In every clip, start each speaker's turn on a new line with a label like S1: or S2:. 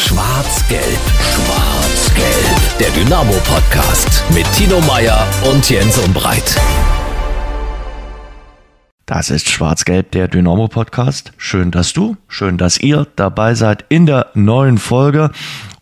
S1: Schwarz-Gelb, Schwarz-Gelb. Der Dynamo-Podcast mit Tino Meyer und Jens Umbreit.
S2: Das ist Schwarz-Gelb, der Dynamo-Podcast. Schön, dass du, schön, dass ihr dabei seid in der neuen Folge.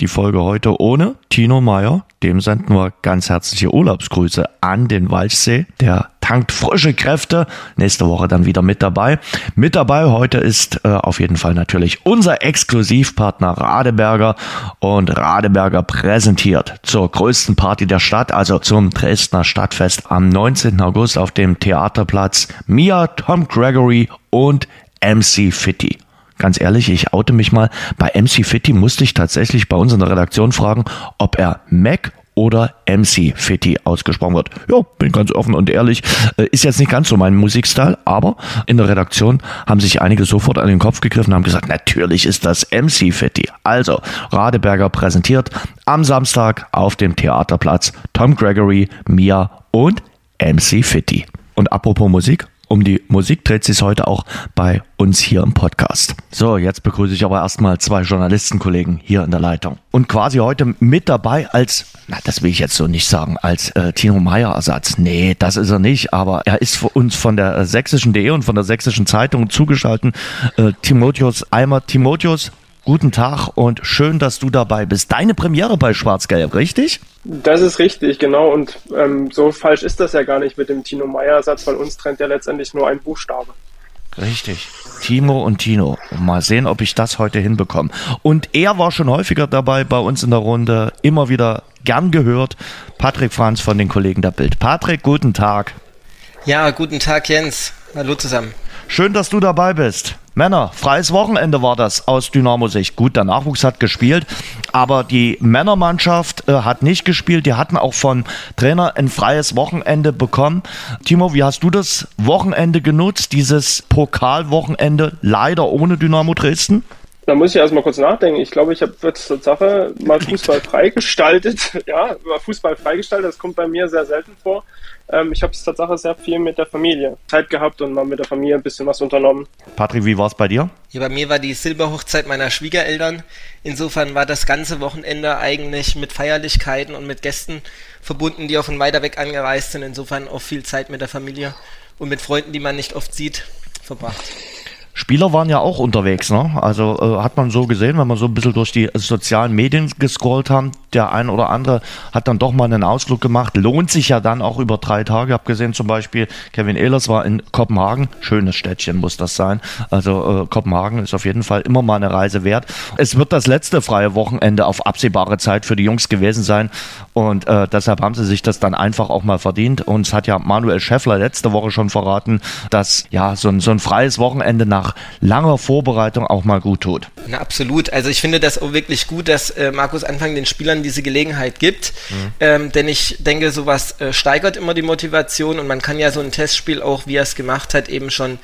S2: Die Folge heute ohne Tino Meyer. Dem senden wir ganz herzliche Urlaubsgrüße an den Walchsee. Der tankt frische Kräfte. Nächste Woche dann wieder mit dabei. Mit dabei heute ist äh, auf jeden Fall natürlich unser Exklusivpartner Radeberger und Radeberger präsentiert zur größten Party der Stadt, also zum Dresdner Stadtfest am 19. August auf dem Theaterplatz Mia, Tom Gregory und MC Fitty. Ganz ehrlich, ich oute mich mal. Bei MC Fitty musste ich tatsächlich bei uns in der Redaktion fragen, ob er Mac oder MC Fitty ausgesprochen wird. Ja, bin ganz offen und ehrlich. Äh, ist jetzt nicht ganz so mein Musikstil, aber in der Redaktion haben sich einige sofort an den Kopf gegriffen und haben gesagt, natürlich ist das MC Fitty. Also, Radeberger präsentiert am Samstag auf dem Theaterplatz Tom Gregory, Mia und MC Fitty. Und apropos Musik, um die Musik dreht sich heute auch bei uns hier im Podcast. So, jetzt begrüße ich aber erstmal zwei Journalistenkollegen hier in der Leitung. Und quasi heute mit dabei als, na, das will ich jetzt so nicht sagen, als äh, Tino Meyer Ersatz. Nee, das ist er nicht, aber er ist für uns von der sächsischen.de und von der sächsischen Zeitung zugeschaltet. Äh, Timotheus Eimer. Timotheus, Guten Tag und schön, dass du dabei bist. Deine Premiere bei Schwarz-Gelb, richtig?
S3: Das ist richtig, genau. Und ähm, so falsch ist das ja gar nicht mit dem Tino Meyer-Satz, weil uns trennt ja letztendlich nur ein Buchstabe.
S2: Richtig. Timo und Tino. Mal sehen, ob ich das heute hinbekomme. Und er war schon häufiger dabei bei uns in der Runde. Immer wieder gern gehört. Patrick Franz von den Kollegen der Bild. Patrick, guten Tag.
S4: Ja, guten Tag, Jens. Hallo zusammen.
S2: Schön, dass du dabei bist. Männer, freies Wochenende war das aus Dynamo-Sicht. Gut, der Nachwuchs hat gespielt, aber die Männermannschaft äh, hat nicht gespielt. Die hatten auch von Trainer ein freies Wochenende bekommen. Timo, wie hast du das Wochenende genutzt, dieses Pokalwochenende, leider ohne Dynamo Dresden?
S3: Da muss ich erstmal kurz nachdenken. Ich glaube, ich habe zur Sache mal Fußball freigestaltet. Ja, Fußball freigestaltet, das kommt bei mir sehr selten vor. Ähm, ich habe es tatsächlich sehr viel mit der Familie Zeit gehabt und mal mit der Familie ein bisschen was unternommen.
S2: Patrick, wie war es bei dir?
S4: Ja, bei mir war die Silberhochzeit meiner Schwiegereltern. Insofern war das ganze Wochenende eigentlich mit Feierlichkeiten und mit Gästen verbunden, die auch von weiter weg angereist sind. Insofern auch viel Zeit mit der Familie und mit Freunden, die man nicht oft sieht, verbracht.
S2: Spieler waren ja auch unterwegs, ne? Also äh, hat man so gesehen, wenn man so ein bisschen durch die sozialen Medien gescrollt haben, der ein oder andere hat dann doch mal einen Ausflug gemacht. Lohnt sich ja dann auch über drei Tage. Ich habe gesehen zum Beispiel, Kevin Ehlers war in Kopenhagen. Schönes Städtchen muss das sein. Also äh, Kopenhagen ist auf jeden Fall immer mal eine Reise wert. Es wird das letzte freie Wochenende auf absehbare Zeit für die Jungs gewesen sein. Und äh, deshalb haben sie sich das dann einfach auch mal verdient. Und es hat ja Manuel Schäffler letzte Woche schon verraten, dass ja so ein, so ein freies Wochenende nach nach langer Vorbereitung auch mal gut tut.
S4: Na, absolut. Also ich finde das auch wirklich gut, dass äh, Markus Anfang den Spielern diese Gelegenheit gibt. Mhm. Ähm, denn ich denke, sowas äh, steigert immer die Motivation und man kann ja so ein Testspiel auch, wie er es gemacht hat, eben schon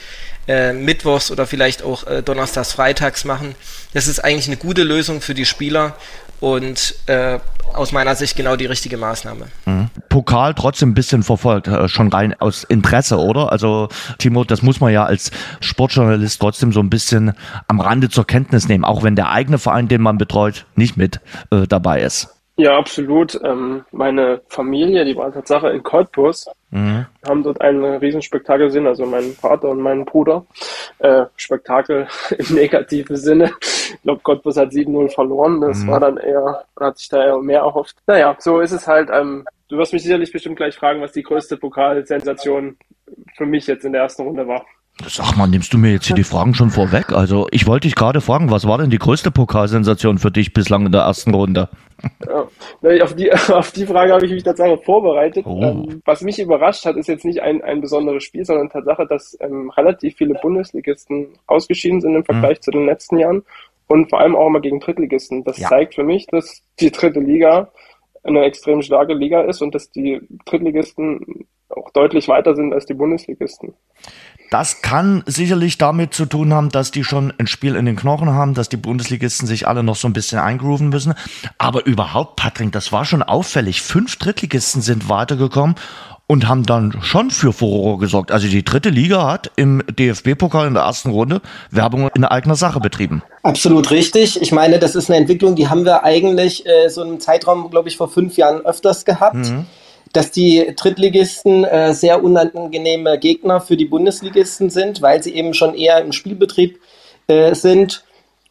S4: äh, mittwochs oder vielleicht auch äh, donnerstags, freitags machen. Das ist eigentlich eine gute Lösung für die Spieler und äh, aus meiner Sicht genau die richtige Maßnahme.
S2: Mhm. Pokal trotzdem ein bisschen verfolgt, äh, schon rein aus Interesse, oder? Also Timo, das muss man ja als Sportjournalist trotzdem so ein bisschen am Rande zur Kenntnis nehmen, auch wenn der eigene Verein, den man betreut, nicht mit äh, dabei ist.
S3: Ja, absolut. Ähm, meine Familie, die war Tatsache in Cottbus, mhm. haben dort ein Riesenspektakel gesehen, also mein Vater und mein Bruder. Äh, Spektakel im negativen Sinne. Ich glaube, Cottbus hat 7-0 verloren. Das mhm. war dann eher, hat sich da eher mehr erhofft. Naja, so ist es halt. Ähm, du wirst mich sicherlich bestimmt gleich fragen, was die größte Pokalsensation für mich jetzt in der ersten Runde war.
S2: Sag mal, nimmst du mir jetzt hier die Fragen schon vorweg? Also, ich wollte dich gerade fragen, was war denn die größte Pokalsensation für dich bislang in der ersten Runde?
S3: Ja, auf, die, auf die Frage habe ich mich tatsächlich vorbereitet. Oh. Ähm, was mich überrascht hat, ist jetzt nicht ein, ein besonderes Spiel, sondern Tatsache, dass ähm, relativ viele Bundesligisten ausgeschieden sind im Vergleich hm. zu den letzten Jahren und vor allem auch mal gegen Drittligisten. Das ja. zeigt für mich, dass die dritte Liga eine extrem starke Liga ist und dass die Drittligisten auch deutlich weiter sind als die Bundesligisten.
S2: Das kann sicherlich damit zu tun haben, dass die schon ein Spiel in den Knochen haben, dass die Bundesligisten sich alle noch so ein bisschen eingrooven müssen. Aber überhaupt, Patrick, das war schon auffällig. Fünf Drittligisten sind weitergekommen und haben dann schon für Furore gesorgt. Also die dritte Liga hat im DFB-Pokal in der ersten Runde Werbung in eigener Sache betrieben.
S5: Absolut richtig. Ich meine, das ist eine Entwicklung, die haben wir eigentlich äh, so einen Zeitraum, glaube ich, vor fünf Jahren öfters gehabt. Mhm. Dass die Drittligisten äh, sehr unangenehme Gegner für die Bundesligisten sind, weil sie eben schon eher im Spielbetrieb äh, sind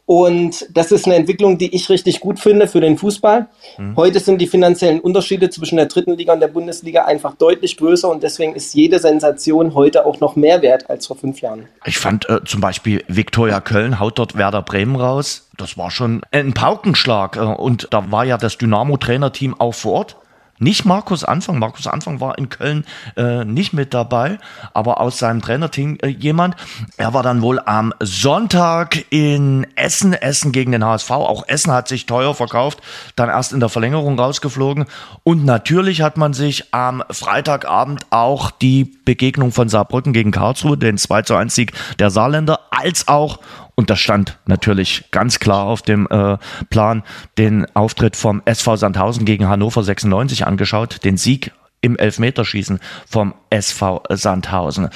S5: und das ist eine Entwicklung, die ich richtig gut finde für den Fußball. Mhm. Heute sind die finanziellen Unterschiede zwischen der dritten Liga und der Bundesliga einfach deutlich größer und deswegen ist jede Sensation heute auch noch mehr wert als vor fünf Jahren.
S2: Ich fand äh, zum Beispiel Viktoria Köln haut dort Werder Bremen raus. Das war schon ein Paukenschlag. Äh, und da war ja das Dynamo-Trainerteam auch vor Ort. Nicht Markus Anfang. Markus Anfang war in Köln äh, nicht mit dabei, aber aus seinem Trainerteam äh, jemand. Er war dann wohl am Sonntag in Essen, Essen gegen den HSV. Auch Essen hat sich teuer verkauft, dann erst in der Verlängerung rausgeflogen. Und natürlich hat man sich am Freitagabend auch die Begegnung von Saarbrücken gegen Karlsruhe, den 2 zu 1 Sieg der Saarländer, als auch und das stand natürlich ganz klar auf dem äh, Plan, den Auftritt vom SV Sandhausen gegen Hannover 96 angeschaut, den Sieg im Elfmeterschießen vom SV Sandhausen.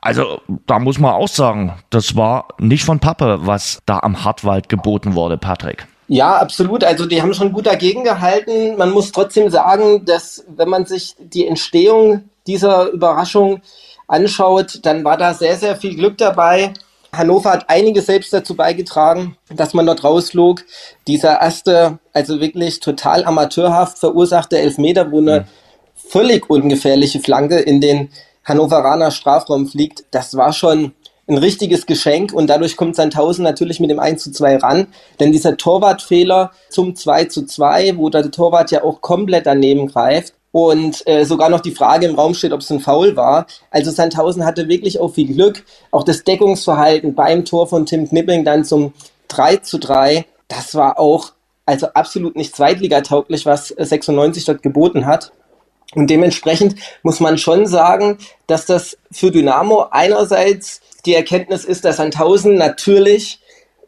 S2: Also da muss man auch sagen, das war nicht von Pappe, was da am Hartwald geboten wurde, Patrick.
S5: Ja, absolut. Also die haben schon gut dagegen gehalten. Man muss trotzdem sagen, dass wenn man sich die Entstehung dieser Überraschung anschaut, dann war da sehr, sehr viel Glück dabei. Hannover hat einiges selbst dazu beigetragen, dass man dort rauslog. Dieser erste, also wirklich total amateurhaft verursachte Elfmeter, wo eine mhm. völlig ungefährliche Flanke in den Hannoveraner Strafraum fliegt, das war schon ein richtiges Geschenk und dadurch kommt Sandhausen natürlich mit dem 1 zu 2 ran. Denn dieser Torwartfehler zum 2 zu 2, wo der Torwart ja auch komplett daneben greift, und äh, sogar noch die Frage im Raum steht, ob es ein Foul war. Also Sandhausen hatte wirklich auch viel Glück. Auch das Deckungsverhalten beim Tor von Tim Knipping dann zum 3 zu 3, das war auch also absolut nicht zweitligatauglich, was 96 dort geboten hat. Und dementsprechend muss man schon sagen, dass das für Dynamo einerseits die Erkenntnis ist, dass Sandhausen natürlich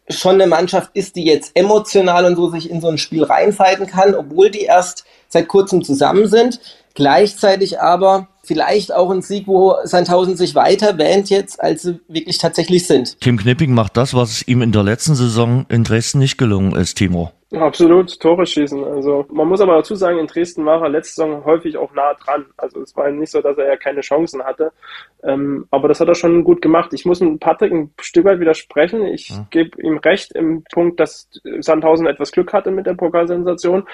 S5: schon eine Mannschaft ist, die jetzt emotional und so sich in so ein Spiel reinfighten kann, obwohl die erst seit kurzem zusammen sind. Gleichzeitig aber vielleicht auch ein Sieg, wo Sandhausen sich weiter wähnt jetzt, als sie wirklich tatsächlich sind.
S2: Tim Knipping macht das, was ihm in der letzten Saison in Dresden nicht gelungen ist, Timo.
S3: Absolut, Tore schießen. Also man muss aber dazu sagen, in Dresden war er letzte Saison häufig auch nah dran. Also es war nicht so, dass er ja keine Chancen hatte. Ähm, aber das hat er schon gut gemacht. Ich muss Patrick ein Stück weit widersprechen. Ich ja. gebe ihm recht im Punkt, dass Sandhausen etwas Glück hatte mit der Pokalsensation.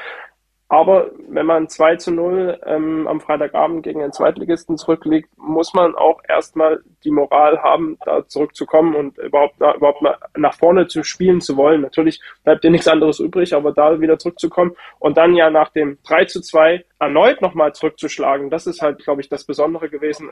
S3: Aber wenn man 2 zu 0 ähm, am Freitagabend gegen den Zweitligisten zurückliegt, muss man auch erstmal die Moral haben, da zurückzukommen und überhaupt, na, überhaupt mal nach vorne zu spielen zu wollen. Natürlich bleibt dir nichts anderes übrig, aber da wieder zurückzukommen und dann ja nach dem 3 zu 2 erneut nochmal zurückzuschlagen, das ist halt, glaube ich, das Besondere gewesen,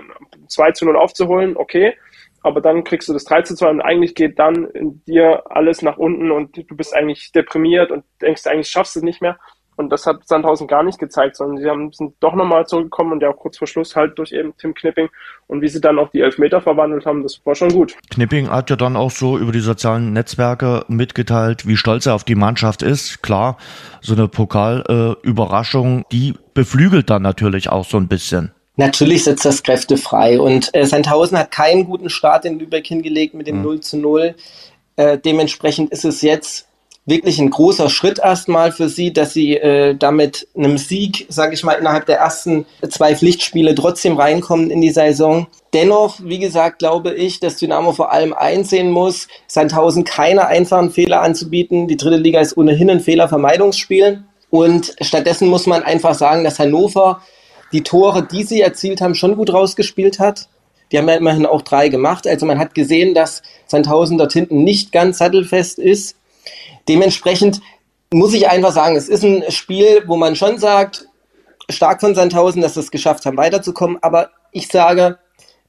S3: 2 zu 0 aufzuholen, okay, aber dann kriegst du das 3 zu 2 und eigentlich geht dann in dir alles nach unten und du bist eigentlich deprimiert und denkst, eigentlich schaffst du es nicht mehr. Und das hat Sandhausen gar nicht gezeigt, sondern sie haben, sind doch nochmal zurückgekommen und ja auch kurz vor Schluss halt durch eben Tim Knipping. Und wie sie dann auch die Elfmeter verwandelt haben, das war schon gut.
S2: Knipping hat ja dann auch so über die sozialen Netzwerke mitgeteilt, wie stolz er auf die Mannschaft ist. Klar, so eine Pokalüberraschung, äh, die beflügelt dann natürlich auch so ein bisschen.
S5: Natürlich setzt das Kräfte frei. Und äh, Sandhausen hat keinen guten Start in Lübeck hingelegt mit dem mhm. 0 zu 0. Äh, dementsprechend ist es jetzt wirklich ein großer Schritt erstmal für sie, dass sie äh, damit einem Sieg, sage ich mal, innerhalb der ersten zwei Pflichtspiele trotzdem reinkommen in die Saison. Dennoch, wie gesagt, glaube ich, dass Dynamo vor allem einsehen muss, Sandhausen keine einfachen Fehler anzubieten. Die dritte Liga ist ohnehin ein Fehlervermeidungsspiel. Und stattdessen muss man einfach sagen, dass Hannover die Tore, die sie erzielt haben, schon gut rausgespielt hat. Die haben ja immerhin auch drei gemacht. Also man hat gesehen, dass Sandhausen dort hinten nicht ganz sattelfest ist. Dementsprechend muss ich einfach sagen, es ist ein Spiel, wo man schon sagt, stark von Sandhausen, dass sie es geschafft haben, weiterzukommen. Aber ich sage,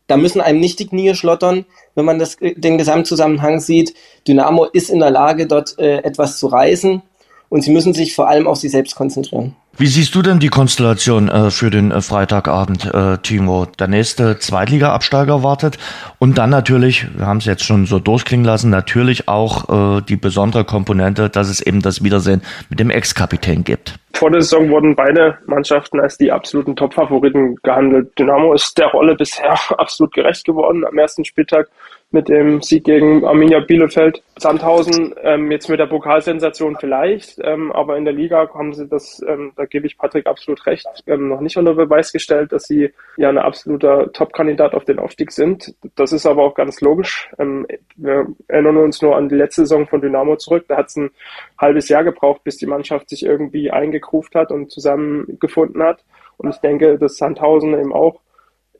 S5: da müssen einem nicht die Knie schlottern, wenn man das, den Gesamtzusammenhang sieht. Dynamo ist in der Lage, dort äh, etwas zu reißen. Und sie müssen sich vor allem auf sich selbst konzentrieren.
S2: Wie siehst du denn die Konstellation äh, für den äh, Freitagabend, äh, Timo? Der nächste Zweitliga-Absteiger wartet und dann natürlich, wir haben es jetzt schon so durchklingen lassen, natürlich auch äh, die besondere Komponente, dass es eben das Wiedersehen mit dem Ex-Kapitän gibt.
S3: Vor der Saison wurden beide Mannschaften als die absoluten Top-Favoriten gehandelt. Dynamo ist der Rolle bisher absolut gerecht geworden. Am ersten Spieltag mit dem Sieg gegen Arminia Bielefeld. Sandhausen ähm, jetzt mit der Pokalsensation vielleicht, ähm, aber in der Liga haben sie das, ähm, da gebe ich Patrick absolut recht, ähm, noch nicht unter Beweis gestellt, dass sie ja ein absoluter Top-Kandidat auf den Aufstieg sind. Das ist aber auch ganz logisch. Ähm, wir erinnern uns nur an die letzte Saison von Dynamo zurück. Da hat es ein halbes Jahr gebraucht, bis die Mannschaft sich irgendwie eingekruft hat und zusammengefunden hat. Und ich denke, dass Sandhausen eben auch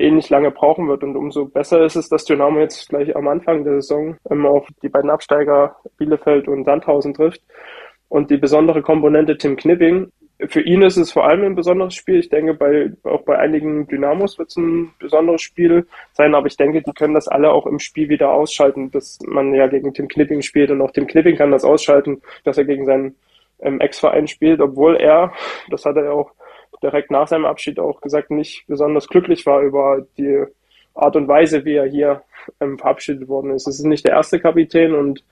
S3: ähnlich lange brauchen wird. Und umso besser ist es, dass Dynamo jetzt gleich am Anfang der Saison ähm, auf die beiden Absteiger Bielefeld und Sandhausen trifft. Und die besondere Komponente Tim Knipping, für ihn ist es vor allem ein besonderes Spiel. Ich denke, bei, auch bei einigen Dynamos wird es ein besonderes Spiel sein, aber ich denke, die können das alle auch im Spiel wieder ausschalten, dass man ja gegen Tim Knipping spielt und auch Tim Knipping kann das ausschalten, dass er gegen seinen ähm, Ex-Verein spielt, obwohl er, das hat er ja auch direkt nach seinem Abschied auch gesagt, nicht besonders glücklich war über die Art und Weise, wie er hier ähm, verabschiedet worden ist. Es ist nicht der erste Kapitän und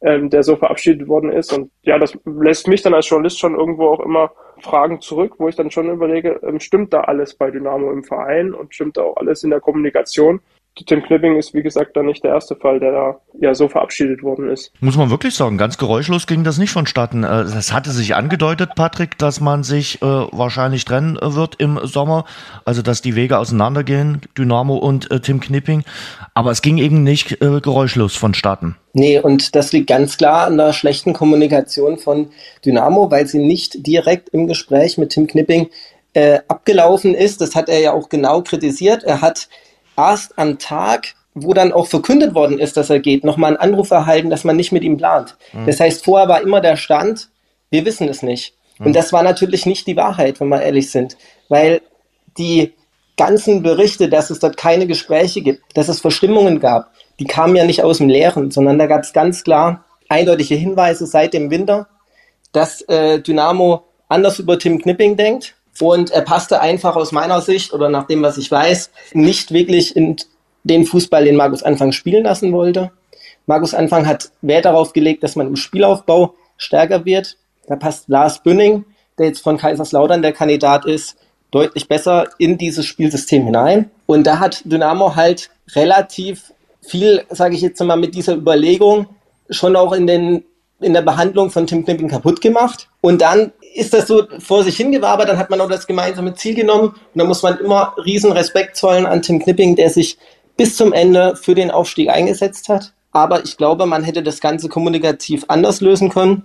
S3: ähm, der so verabschiedet worden ist. Und ja, das lässt mich dann als Journalist schon irgendwo auch immer Fragen zurück, wo ich dann schon überlege, ähm, stimmt da alles bei Dynamo im Verein und stimmt da auch alles in der Kommunikation? Tim Clipping ist, wie gesagt, dann nicht der erste Fall, der da ja so verabschiedet worden ist.
S2: Muss man wirklich sagen, ganz geräuschlos ging das nicht vonstatten. Es äh, hatte sich angedeutet, Patrick, dass man sich äh, wahrscheinlich trennen wird im Sommer, also dass die Wege auseinandergehen, Dynamo und äh, Tim Knipping. Aber es ging eben nicht äh, geräuschlos vonstatten.
S5: Nee, und das liegt ganz klar an der schlechten Kommunikation von Dynamo, weil sie nicht direkt im Gespräch mit Tim Knipping äh, abgelaufen ist. Das hat er ja auch genau kritisiert. Er hat erst am Tag, wo dann auch verkündet worden ist, dass er geht, nochmal einen Anruf erhalten, dass man nicht mit ihm plant. Mhm. Das heißt, vorher war immer der Stand, wir wissen es nicht. Mhm. Und das war natürlich nicht die Wahrheit, wenn wir ehrlich sind, weil die ganzen Berichte, dass es dort keine Gespräche gibt, dass es Verstimmungen gab, die kamen ja nicht aus dem Leeren, sondern da gab es ganz klar eindeutige Hinweise seit dem Winter, dass äh, Dynamo anders über Tim Knipping denkt und er passte einfach aus meiner Sicht oder nach dem, was ich weiß, nicht wirklich in den Fußball, den Markus Anfang spielen lassen wollte. Markus Anfang hat Wert darauf gelegt, dass man im Spielaufbau stärker wird. Da passt Lars Bünning, der jetzt von Kaiserslautern der Kandidat ist, deutlich besser in dieses Spielsystem hinein. Und da hat Dynamo halt relativ viel, sage ich jetzt mal, mit dieser Überlegung schon auch in den in der Behandlung von Tim Knipping kaputt gemacht. Und dann ist das so vor sich hingewabert, dann hat man auch das gemeinsame Ziel genommen. Und da muss man immer riesen Respekt zollen an Tim Knipping, der sich bis zum Ende für den Aufstieg eingesetzt hat. Aber ich glaube, man hätte das Ganze kommunikativ anders lösen können.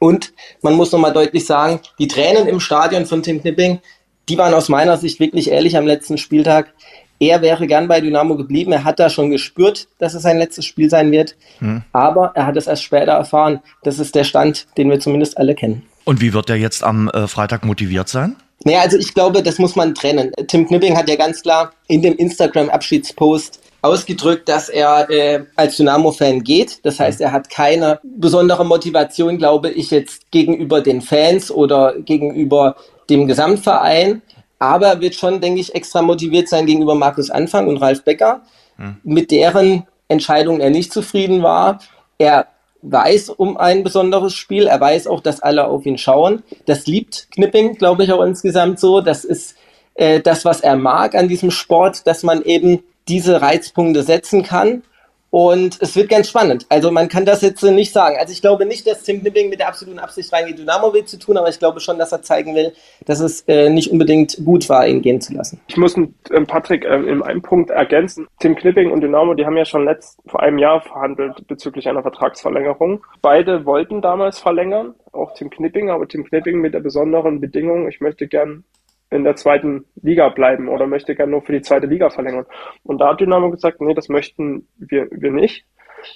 S5: Und man muss nochmal deutlich sagen, die Tränen im Stadion von Tim Knipping, die waren aus meiner Sicht wirklich ehrlich am letzten Spieltag. Er wäre gern bei Dynamo geblieben. Er hat da schon gespürt, dass es sein letztes Spiel sein wird. Hm. Aber er hat es erst später erfahren. Das ist der Stand, den wir zumindest alle kennen.
S2: Und wie wird er jetzt am äh, Freitag motiviert sein?
S5: Naja, also ich glaube, das muss man trennen. Tim Knipping hat ja ganz klar in dem Instagram-Abschiedspost ausgedrückt, dass er äh, als Dynamo-Fan geht. Das heißt, er hat keine besondere Motivation, glaube ich, jetzt gegenüber den Fans oder gegenüber dem Gesamtverein. Aber er wird schon, denke ich, extra motiviert sein gegenüber Markus Anfang und Ralf Becker, hm. mit deren Entscheidung er nicht zufrieden war. Er weiß um ein besonderes Spiel. Er weiß auch, dass alle auf ihn schauen. Das liebt Knipping, glaube ich, auch insgesamt so. Das ist äh, das, was er mag an diesem Sport, dass man eben diese Reizpunkte setzen kann und es wird ganz spannend. Also man kann das jetzt nicht sagen. Also ich glaube nicht, dass Tim Nibbing mit der absoluten Absicht reingeht, Dynamo will zu tun, aber ich glaube schon, dass er zeigen will, dass es äh, nicht unbedingt gut war, ihn gehen zu lassen.
S3: Ich muss ähm, Patrick ähm, in einem Punkt ergänzen. Tim Knipping und Dynamo, die haben ja schon letzt, vor einem Jahr verhandelt bezüglich einer Vertragsverlängerung. Beide wollten damals verlängern, auch Tim Knipping, aber Tim Knipping mit der besonderen Bedingung, ich möchte gern in der zweiten Liga bleiben oder möchte gerne nur für die zweite Liga verlängern. Und da hat Dynamo gesagt, nee, das möchten wir, wir nicht.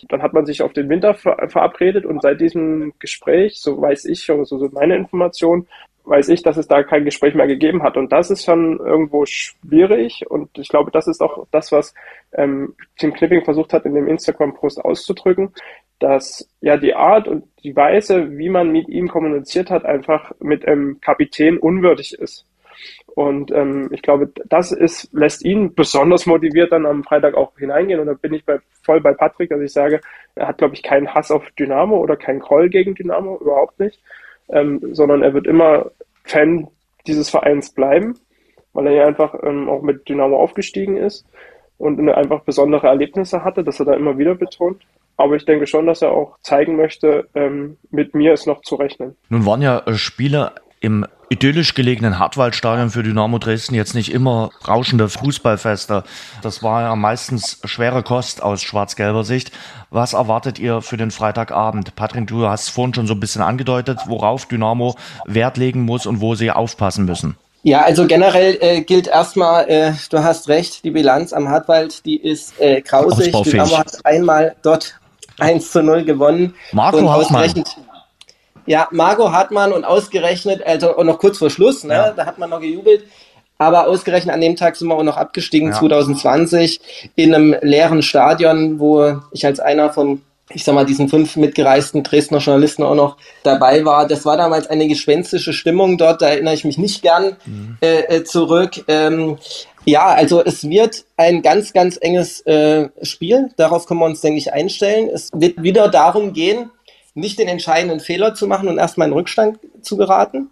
S3: Dann hat man sich auf den Winter ver verabredet und seit diesem Gespräch, so weiß ich, so, so meine Information, weiß ich, dass es da kein Gespräch mehr gegeben hat. Und das ist schon irgendwo schwierig. Und ich glaube, das ist auch das, was ähm, Tim Clipping versucht hat, in dem Instagram-Post auszudrücken. dass ja die Art und die Weise, wie man mit ihm kommuniziert hat, einfach mit einem Kapitän unwürdig ist. Und ähm, ich glaube, das ist, lässt ihn besonders motiviert dann am Freitag auch hineingehen. Und da bin ich bei, voll bei Patrick, dass ich sage, er hat, glaube ich, keinen Hass auf Dynamo oder keinen Groll gegen Dynamo, überhaupt nicht. Ähm, sondern er wird immer Fan dieses Vereins bleiben, weil er ja einfach ähm, auch mit Dynamo aufgestiegen ist und einfach besondere Erlebnisse hatte, dass er da immer wieder betont. Aber ich denke schon, dass er auch zeigen möchte, ähm, mit mir ist noch zu rechnen.
S2: Nun waren ja äh, Spiele im idyllisch gelegenen Hartwaldstadion für Dynamo Dresden jetzt nicht immer rauschende Fußballfeste. Das war ja meistens schwere Kost aus schwarz-gelber Sicht. Was erwartet ihr für den Freitagabend? Patrick, du hast vorhin schon so ein bisschen angedeutet, worauf Dynamo Wert legen muss und wo sie aufpassen müssen.
S5: Ja, also generell äh, gilt erstmal, äh, du hast recht, die Bilanz am Hartwald, die ist äh, grausig. Dynamo hat einmal dort 1 zu 0 gewonnen.
S2: Marco Hartmann.
S5: Ja, Marco Hartmann und ausgerechnet, also auch noch kurz vor Schluss, ne, ja. da hat man noch gejubelt. Aber ausgerechnet an dem Tag sind wir auch noch abgestiegen, ja. 2020, in einem leeren Stadion, wo ich als einer von, ich sag mal, diesen fünf mitgereisten Dresdner Journalisten auch noch dabei war. Das war damals eine gespenstische Stimmung dort, da erinnere ich mich nicht gern mhm. äh, äh zurück. Ähm, ja, also es wird ein ganz, ganz enges äh, Spiel. Darauf können wir uns, denke ich, einstellen. Es wird wieder darum gehen, nicht den entscheidenden Fehler zu machen und erstmal in Rückstand zu geraten.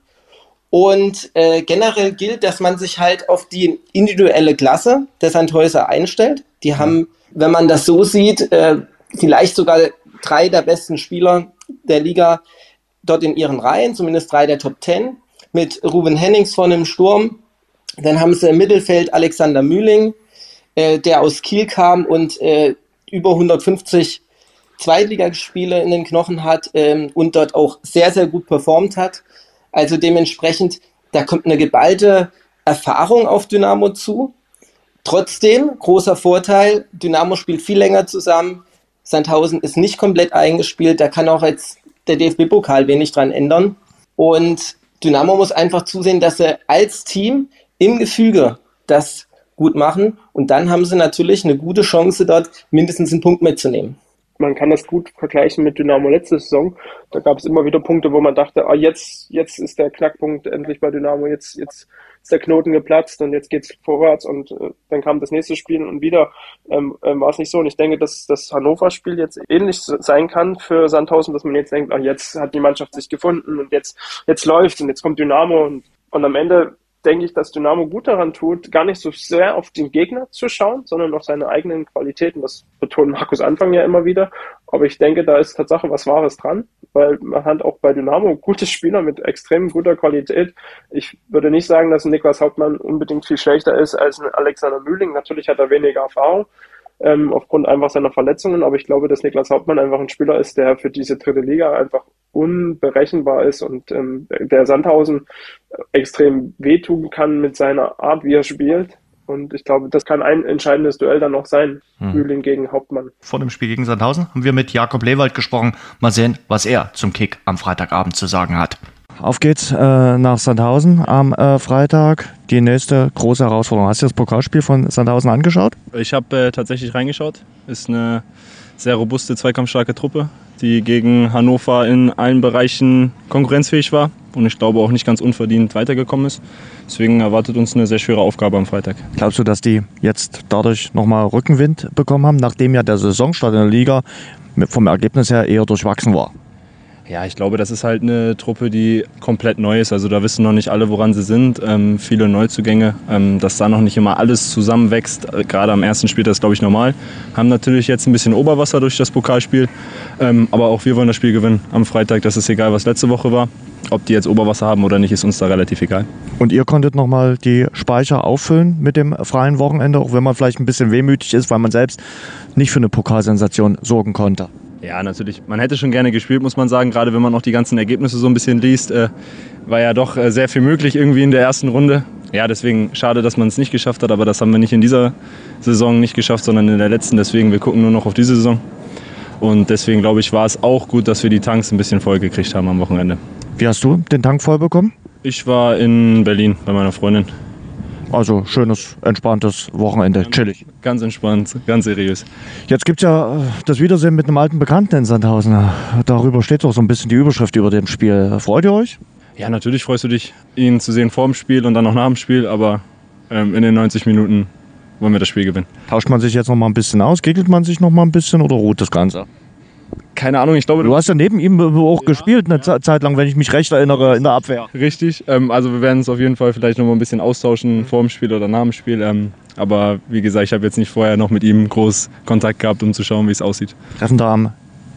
S5: Und äh, generell gilt, dass man sich halt auf die individuelle Klasse der Sandhäuser einstellt. Die haben, wenn man das so sieht, äh, vielleicht sogar drei der besten Spieler der Liga dort in ihren Reihen, zumindest drei der Top Ten, mit Ruben Hennings vorne im Sturm, dann haben sie im Mittelfeld Alexander Mühling, äh, der aus Kiel kam und äh, über 150 Zweitligaspiele in den Knochen hat ähm, und dort auch sehr, sehr gut performt hat. Also dementsprechend, da kommt eine geballte Erfahrung auf Dynamo zu. Trotzdem, großer Vorteil, Dynamo spielt viel länger zusammen. Sandhausen ist nicht komplett eingespielt, da kann auch jetzt der DFB-Pokal wenig dran ändern. Und Dynamo muss einfach zusehen, dass er als Team im Gefüge das gut machen. Und dann haben sie natürlich eine gute Chance, dort mindestens einen Punkt mitzunehmen.
S3: Man kann das gut vergleichen mit Dynamo letzte Saison. Da gab es immer wieder Punkte, wo man dachte, ah, jetzt, jetzt ist der Knackpunkt endlich bei Dynamo, jetzt, jetzt ist der Knoten geplatzt und jetzt geht's vorwärts und äh, dann kam das nächste Spiel und wieder ähm, ähm, war es nicht so. Und ich denke, dass das Hannover-Spiel jetzt ähnlich sein kann für Sandhausen, dass man jetzt denkt, ah, jetzt hat die Mannschaft sich gefunden und jetzt, jetzt läuft und jetzt kommt Dynamo und, und am Ende denke ich, dass Dynamo gut daran tut, gar nicht so sehr auf den Gegner zu schauen, sondern auf seine eigenen Qualitäten. Das betont Markus Anfang ja immer wieder. Aber ich denke, da ist tatsächlich was Wahres dran, weil man hat auch bei Dynamo gute Spieler mit extrem guter Qualität. Ich würde nicht sagen, dass Niklas Hauptmann unbedingt viel schlechter ist als Alexander Mühling. Natürlich hat er weniger Erfahrung, ähm, aufgrund einfach seiner Verletzungen. Aber ich glaube, dass Niklas Hauptmann einfach ein Spieler ist, der für diese dritte Liga einfach unberechenbar ist und ähm, der Sandhausen extrem wehtun kann mit seiner Art, wie er spielt. Und ich glaube, das kann ein entscheidendes Duell dann noch sein. Hm. Mühling gegen Hauptmann.
S2: Vor dem Spiel gegen Sandhausen haben wir mit Jakob Lewald gesprochen. Mal sehen, was er zum Kick am Freitagabend zu sagen hat. Auf geht's äh, nach Sandhausen am äh, Freitag. Die nächste große Herausforderung. Hast du das Pokalspiel von Sandhausen angeschaut?
S6: Ich habe äh, tatsächlich reingeschaut. Ist eine sehr robuste, zweikampfstarke Truppe, die gegen Hannover in allen Bereichen konkurrenzfähig war und ich glaube auch nicht ganz unverdient weitergekommen ist. Deswegen erwartet uns eine sehr schwere Aufgabe am Freitag.
S2: Glaubst du, dass die jetzt dadurch nochmal Rückenwind bekommen haben, nachdem ja der Saisonstart in der Liga vom Ergebnis her eher durchwachsen war?
S6: Ja, ich glaube, das ist halt eine Truppe, die komplett neu ist. Also da wissen noch nicht alle, woran sie sind. Ähm, viele Neuzugänge, ähm, dass da noch nicht immer alles zusammenwächst. Äh, gerade am ersten Spiel, das ist, glaube ich, normal. Haben natürlich jetzt ein bisschen Oberwasser durch das Pokalspiel. Ähm, aber auch wir wollen das Spiel gewinnen am Freitag. Das ist egal, was letzte Woche war. Ob die jetzt Oberwasser haben oder nicht, ist uns da relativ egal.
S2: Und ihr konntet nochmal die Speicher auffüllen mit dem freien Wochenende, auch wenn man vielleicht ein bisschen wehmütig ist, weil man selbst nicht für eine Pokalsensation sorgen konnte.
S6: Ja, natürlich. Man hätte schon gerne gespielt, muss man sagen. Gerade wenn man auch die ganzen Ergebnisse so ein bisschen liest, äh, war ja doch äh, sehr viel möglich irgendwie in der ersten Runde. Ja, deswegen schade, dass man es nicht geschafft hat, aber das haben wir nicht in dieser Saison nicht geschafft, sondern in der letzten. Deswegen, wir gucken nur noch auf diese Saison. Und deswegen glaube ich, war es auch gut, dass wir die Tanks ein bisschen voll gekriegt haben am Wochenende.
S2: Wie hast du den Tank voll bekommen?
S6: Ich war in Berlin bei meiner Freundin.
S2: Also schönes, entspanntes Wochenende, chillig.
S6: Ganz entspannt, ganz seriös.
S2: Jetzt gibt es ja äh, das Wiedersehen mit einem alten Bekannten in Sandhausen. Darüber steht doch so ein bisschen die Überschrift über dem Spiel. Freut ihr euch?
S6: Ja, natürlich freust du dich, ihn zu sehen vor dem Spiel und dann auch nach dem Spiel, aber ähm, in den 90 Minuten wollen wir das Spiel gewinnen.
S2: Tauscht man sich jetzt noch mal ein bisschen aus? Gegelt man sich noch mal ein bisschen oder ruht das Ganze?
S6: Keine Ahnung, ich glaube.
S2: Du hast ja neben ihm auch ja, gespielt eine ja. Zeit lang, wenn ich mich recht erinnere, in der Abwehr.
S6: Richtig, ähm, also wir werden uns auf jeden Fall vielleicht noch mal ein bisschen austauschen mhm. vor dem Spiel oder nach dem Spiel. Ähm, aber wie gesagt, ich habe jetzt nicht vorher noch mit ihm groß Kontakt gehabt, um zu schauen, wie es aussieht.
S2: Treffen da am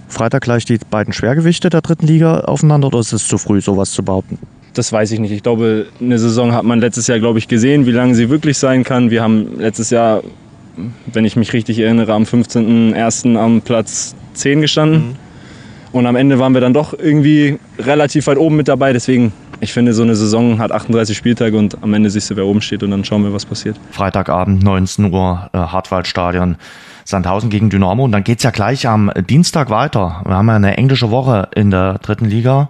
S2: Freitag gleich die beiden Schwergewichte der dritten Liga aufeinander oder ist es zu früh, sowas zu behaupten?
S6: Das weiß ich nicht. Ich glaube, eine Saison hat man letztes Jahr, glaube ich, gesehen, wie lange sie wirklich sein kann. Wir haben letztes Jahr, wenn ich mich richtig erinnere, am 15.01. am Platz 10 gestanden. Mhm. Und am Ende waren wir dann doch irgendwie relativ weit oben mit dabei. Deswegen, ich finde, so eine Saison hat 38 Spieltage und am Ende siehst du, wer oben steht und dann schauen wir, was passiert.
S2: Freitagabend, 19 Uhr, äh, Hartwaldstadion. Sandhausen gegen Dynamo. Und dann geht's ja gleich am Dienstag weiter. Wir haben ja eine englische Woche in der dritten Liga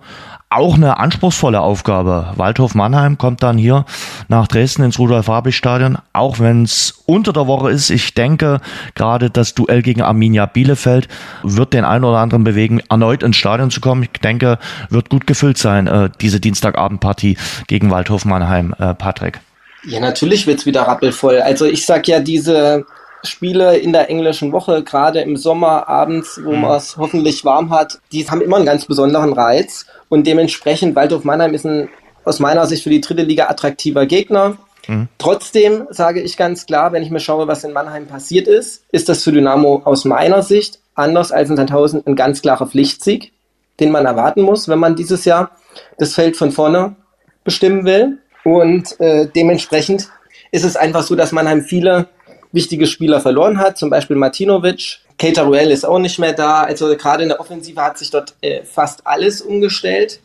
S2: auch eine anspruchsvolle Aufgabe. Waldhof Mannheim kommt dann hier nach Dresden ins Rudolf-Habich-Stadion, auch wenn es unter der Woche ist. Ich denke, gerade das Duell gegen Arminia Bielefeld wird den einen oder anderen bewegen, erneut ins Stadion zu kommen. Ich denke, wird gut gefüllt sein, äh, diese Dienstagabendpartie gegen Waldhof Mannheim, äh, Patrick.
S5: Ja, natürlich wird's wieder rappelvoll. Also ich sag ja, diese Spiele in der englischen Woche, gerade im Sommer abends, wo mhm. man es hoffentlich warm hat, die haben immer einen ganz besonderen Reiz. Und dementsprechend, Waldhof Mannheim ist ein aus meiner Sicht für die dritte Liga attraktiver Gegner. Mhm. Trotzdem sage ich ganz klar, wenn ich mir schaue, was in Mannheim passiert ist, ist das für Dynamo aus meiner Sicht anders als in Sandhausen ein ganz klarer Pflichtsieg, den man erwarten muss, wenn man dieses Jahr das Feld von vorne bestimmen will. Und äh, dementsprechend ist es einfach so, dass Mannheim viele wichtige Spieler verloren hat, zum Beispiel Martinovic. Keita Ruel ist auch nicht mehr da. Also gerade in der Offensive hat sich dort äh, fast alles umgestellt.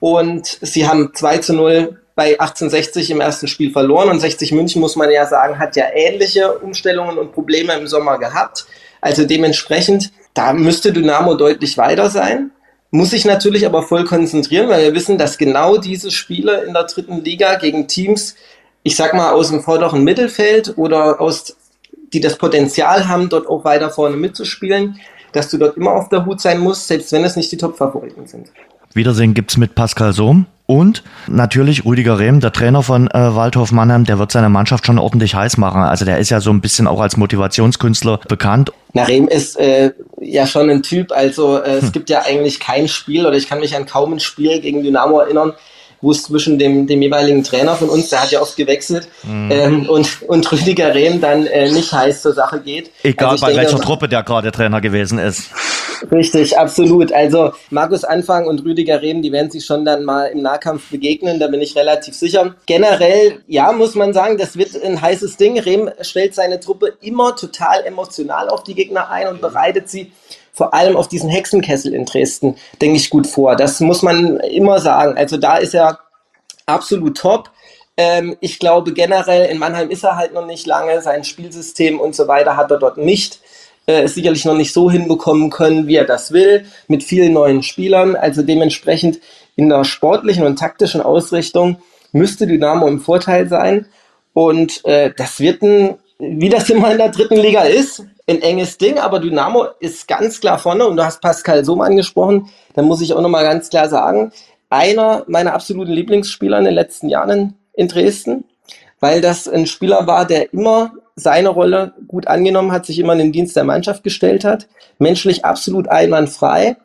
S5: Und sie haben 2 zu 0 bei 1860 im ersten Spiel verloren. Und 60 München, muss man ja sagen, hat ja ähnliche Umstellungen und Probleme im Sommer gehabt. Also dementsprechend, da müsste Dynamo deutlich weiter sein. Muss sich natürlich aber voll konzentrieren, weil wir wissen, dass genau diese Spiele in der dritten Liga gegen Teams, ich sag mal, aus dem vorderen Mittelfeld oder aus die das Potenzial haben, dort auch weiter vorne mitzuspielen, dass du dort immer auf der Hut sein musst, selbst wenn es nicht die Top-Favoriten sind.
S2: Wiedersehen gibt es mit Pascal Sohm und natürlich Rüdiger Rehm, der Trainer von äh, Waldhof Mannheim, der wird seine Mannschaft schon ordentlich heiß machen. Also der ist ja so ein bisschen auch als Motivationskünstler bekannt.
S5: Na, Rehm ist äh, ja schon ein Typ, also äh, es hm. gibt ja eigentlich kein Spiel oder ich kann mich an kaum ein Spiel gegen Dynamo erinnern, wo es zwischen dem, dem jeweiligen Trainer von uns, der hat ja oft gewechselt, mhm. ähm, und, und Rüdiger Rehm dann äh, nicht heiß zur Sache geht.
S2: Egal also bei denke, welcher Truppe der gerade Trainer gewesen ist.
S5: Richtig, absolut. Also Markus Anfang und Rüdiger Rehm, die werden sich schon dann mal im Nahkampf begegnen, da bin ich relativ sicher. Generell, ja, muss man sagen, das wird ein heißes Ding. Rehm stellt seine Truppe immer total emotional auf die Gegner ein und bereitet sie vor allem auf diesen Hexenkessel in Dresden, denke ich, gut vor. Das muss man immer sagen. Also da ist er absolut top. Ähm, ich glaube generell, in Mannheim ist er halt noch nicht lange. Sein Spielsystem und so weiter hat er dort nicht äh, sicherlich noch nicht so hinbekommen können, wie er das will, mit vielen neuen Spielern. Also dementsprechend in der sportlichen und taktischen Ausrichtung müsste Dynamo im Vorteil sein. Und äh, das wird ein, wie das immer in der dritten Liga ist, ein enges Ding, aber Dynamo ist ganz klar vorne und du hast Pascal Sohm angesprochen, da muss ich auch nochmal ganz klar sagen, einer meiner absoluten Lieblingsspieler in den letzten Jahren in Dresden, weil das ein Spieler war, der immer seine Rolle gut angenommen hat, sich immer in den Dienst der Mannschaft gestellt hat, menschlich absolut einwandfrei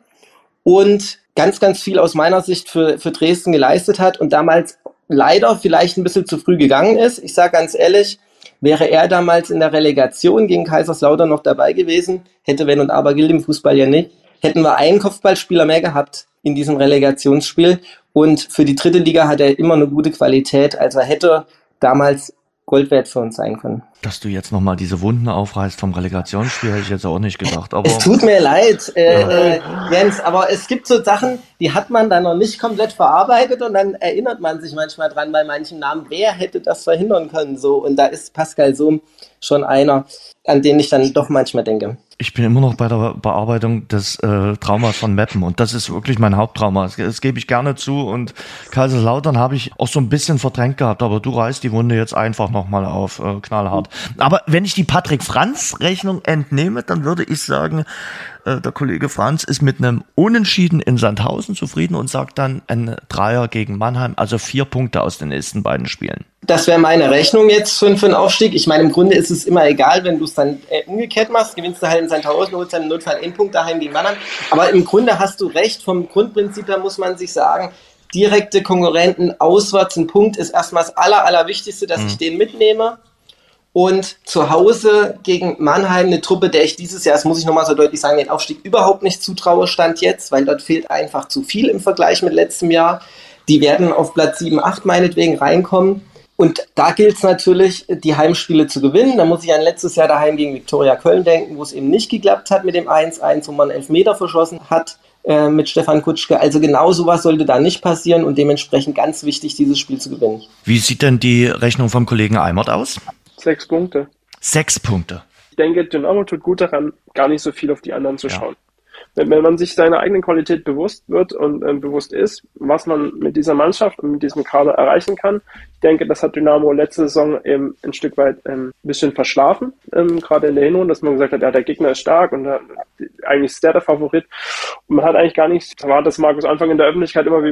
S5: und ganz, ganz viel aus meiner Sicht für, für Dresden geleistet hat und damals leider vielleicht ein bisschen zu früh gegangen ist. Ich sage ganz ehrlich, Wäre er damals in der Relegation gegen Kaiserslautern noch dabei gewesen, hätte wenn und aber gilt im Fußball ja nicht, hätten wir einen Kopfballspieler mehr gehabt in diesem Relegationsspiel. Und für die dritte Liga hat er immer eine gute Qualität. Also er hätte damals Gold wert für uns sein können.
S2: Dass du jetzt nochmal diese Wunden aufreißt vom Relegationsspiel, hätte ich jetzt auch nicht gedacht.
S5: Aber es tut mir leid, äh, ja. äh, Jens, aber es gibt so Sachen, die hat man dann noch nicht komplett verarbeitet und dann erinnert man sich manchmal dran bei manchen Namen, wer hätte das verhindern können. So Und da ist Pascal Sohm schon einer, an den ich dann doch manchmal denke.
S2: Ich bin immer noch bei der Bearbeitung des äh, Traumas von Meppen und das ist wirklich mein Haupttrauma. Das, das gebe ich gerne zu und Kaiserslautern habe ich auch so ein bisschen verdrängt gehabt, aber du reißt die Wunde jetzt einfach nochmal auf, äh, knallhart. Aber wenn ich die Patrick Franz Rechnung entnehme, dann würde ich sagen, äh, der Kollege Franz ist mit einem Unentschieden in Sandhausen zufrieden und sagt dann ein Dreier gegen Mannheim, also vier Punkte aus den nächsten beiden Spielen.
S5: Das wäre meine Rechnung jetzt für, für einen Aufstieg. Ich meine, im Grunde ist es immer egal, wenn du es dann äh, umgekehrt machst, gewinnst du halt in Sandhausen, holst dann im Notfall einen Punkt daheim gegen Mannheim. Aber im Grunde hast du recht, vom Grundprinzip her muss man sich sagen, direkte Konkurrenten auswärts ein Punkt ist erstmal das Aller, Allerwichtigste, dass mhm. ich den mitnehme. Und zu Hause gegen Mannheim eine Truppe, der ich dieses Jahr, das muss ich nochmal so deutlich sagen, den Aufstieg überhaupt nicht zutraue, stand jetzt, weil dort fehlt einfach zu viel im Vergleich mit letztem Jahr. Die werden auf Platz 7, 8 meinetwegen reinkommen. Und da gilt es natürlich, die Heimspiele zu gewinnen. Da muss ich an letztes Jahr daheim gegen Viktoria Köln denken, wo es eben nicht geklappt hat mit dem 1-1, wo man Elfmeter verschossen hat äh, mit Stefan Kutschke. Also genau sowas sollte da nicht passieren und dementsprechend ganz wichtig, dieses Spiel zu gewinnen.
S2: Wie sieht denn die Rechnung vom Kollegen Eimert aus?
S3: Sechs Punkte.
S2: Sechs Punkte.
S3: Ich denke, Dynamo tut gut daran, gar nicht so viel auf die anderen zu ja. schauen wenn, wenn man sich seiner eigenen Qualität bewusst wird und äh, bewusst ist, was man mit dieser Mannschaft und mit diesem Kader erreichen kann. Ich denke, das hat Dynamo letzte Saison eben ein Stück weit ähm, ein bisschen verschlafen, ähm, gerade in der Hinrunde, dass man gesagt hat, ja, der Gegner ist stark und äh, eigentlich ist der der Favorit. Und man hat eigentlich gar nicht, war das Markus Anfang in der Öffentlichkeit immer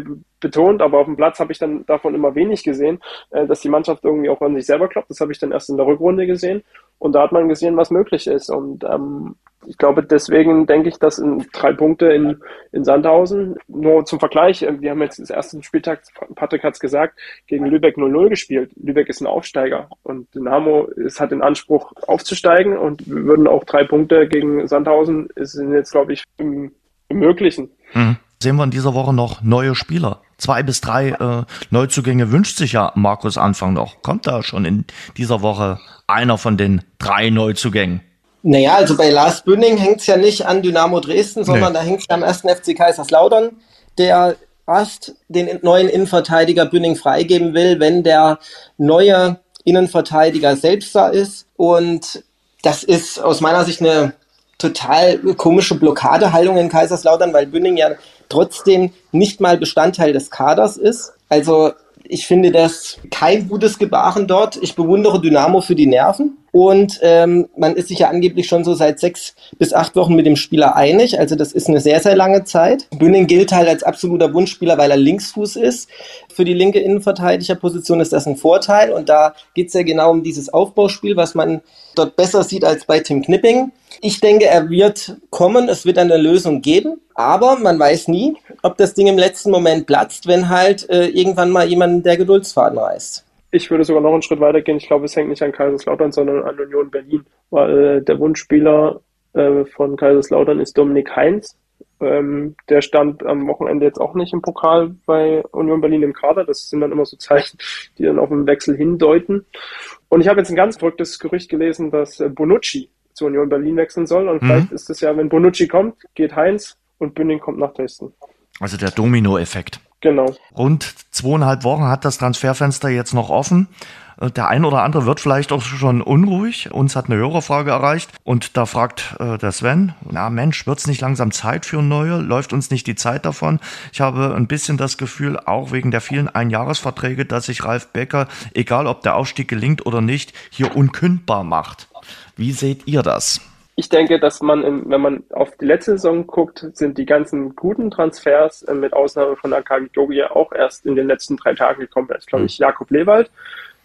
S3: betont, aber auf dem Platz habe ich dann davon immer wenig gesehen, äh, dass die Mannschaft irgendwie auch an sich selber klappt. Das habe ich dann erst in der Rückrunde gesehen. Und da hat man gesehen, was möglich ist. Und ähm, ich glaube, deswegen denke ich, dass in drei Punkte in, in Sandhausen, nur zum Vergleich, äh, wir haben jetzt das erste Spieltag, Patrick hat es gesagt, gegen Lübeck 0-0 gespielt. Lübeck ist ein Aufsteiger und Dynamo ist, hat den Anspruch aufzusteigen und wir würden auch drei Punkte gegen Sandhausen sind jetzt, glaube ich, im, im Möglichen.
S2: Mhm. Sehen wir in dieser Woche noch neue Spieler? Zwei bis drei äh, Neuzugänge wünscht sich ja Markus Anfang noch. Kommt da schon in dieser Woche einer von den drei Neuzugängen?
S5: Naja, also bei Lars Bünning hängt es ja nicht an Dynamo Dresden, sondern nee. da hängt es am ersten FC Kaiserslautern, der erst den neuen Innenverteidiger Bünning freigeben will, wenn der neue Innenverteidiger selbst da ist. Und das ist aus meiner Sicht eine total komische Blockadehaltung in Kaiserslautern, weil Bünning ja trotzdem nicht mal Bestandteil des Kaders ist. Also ich finde das kein gutes Gebaren dort. Ich bewundere Dynamo für die Nerven. Und ähm, man ist sich ja angeblich schon so seit sechs bis acht Wochen mit dem Spieler einig. Also das ist eine sehr, sehr lange Zeit. Bünding gilt halt als absoluter Wunschspieler, weil er Linksfuß ist. Für die linke Innenverteidigerposition ist das ein Vorteil. Und da geht es ja genau um dieses Aufbauspiel, was man dort besser sieht als bei Tim Knipping. Ich denke, er wird kommen. Es wird eine Lösung geben. Aber man weiß nie, ob das Ding im letzten Moment platzt, wenn halt äh, irgendwann mal jemand der Geduldsfaden reißt
S3: ich würde sogar noch einen Schritt weiter gehen. Ich glaube, es hängt nicht an Kaiserslautern, sondern an Union Berlin, weil äh, der Wunschspieler äh, von Kaiserslautern ist Dominik Heinz. Ähm, der stand am Wochenende jetzt auch nicht im Pokal bei Union Berlin im Kader. Das sind dann immer so Zeichen, die dann auf einen Wechsel hindeuten. Und ich habe jetzt ein ganz verrücktes Gerücht gelesen, dass äh, Bonucci zu Union Berlin wechseln soll. Und mhm. vielleicht ist es ja, wenn Bonucci kommt, geht Heinz und Bünding kommt nach Dresden.
S2: Also der Domino-Effekt.
S3: Genau.
S2: Rund zweieinhalb Wochen hat das Transferfenster jetzt noch offen. Äh, der ein oder andere wird vielleicht auch schon unruhig. Uns hat eine Hörerfrage erreicht und da fragt äh, der Sven, na Mensch, wird's nicht langsam Zeit für neue? Läuft uns nicht die Zeit davon? Ich habe ein bisschen das Gefühl, auch wegen der vielen Einjahresverträge, dass sich Ralf Becker, egal ob der Aufstieg gelingt oder nicht, hier unkündbar macht. Wie seht ihr das?
S3: ich denke, dass man, wenn man auf die letzte Saison guckt, sind die ganzen guten Transfers äh, mit Ausnahme von Akagi Dogi auch erst in den letzten drei Tagen gekommen. Da ist, glaube ich, mhm. Jakob Lewald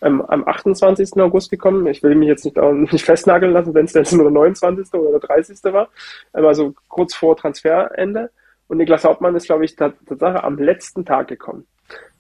S3: ähm, am 28. August gekommen. Ich will mich jetzt nicht, nicht festnageln lassen, wenn es nur der 29. oder der 30. war. Ähm, also kurz vor Transferende. Und Niklas Hauptmann ist, glaube ich, Tatsache am letzten Tag gekommen.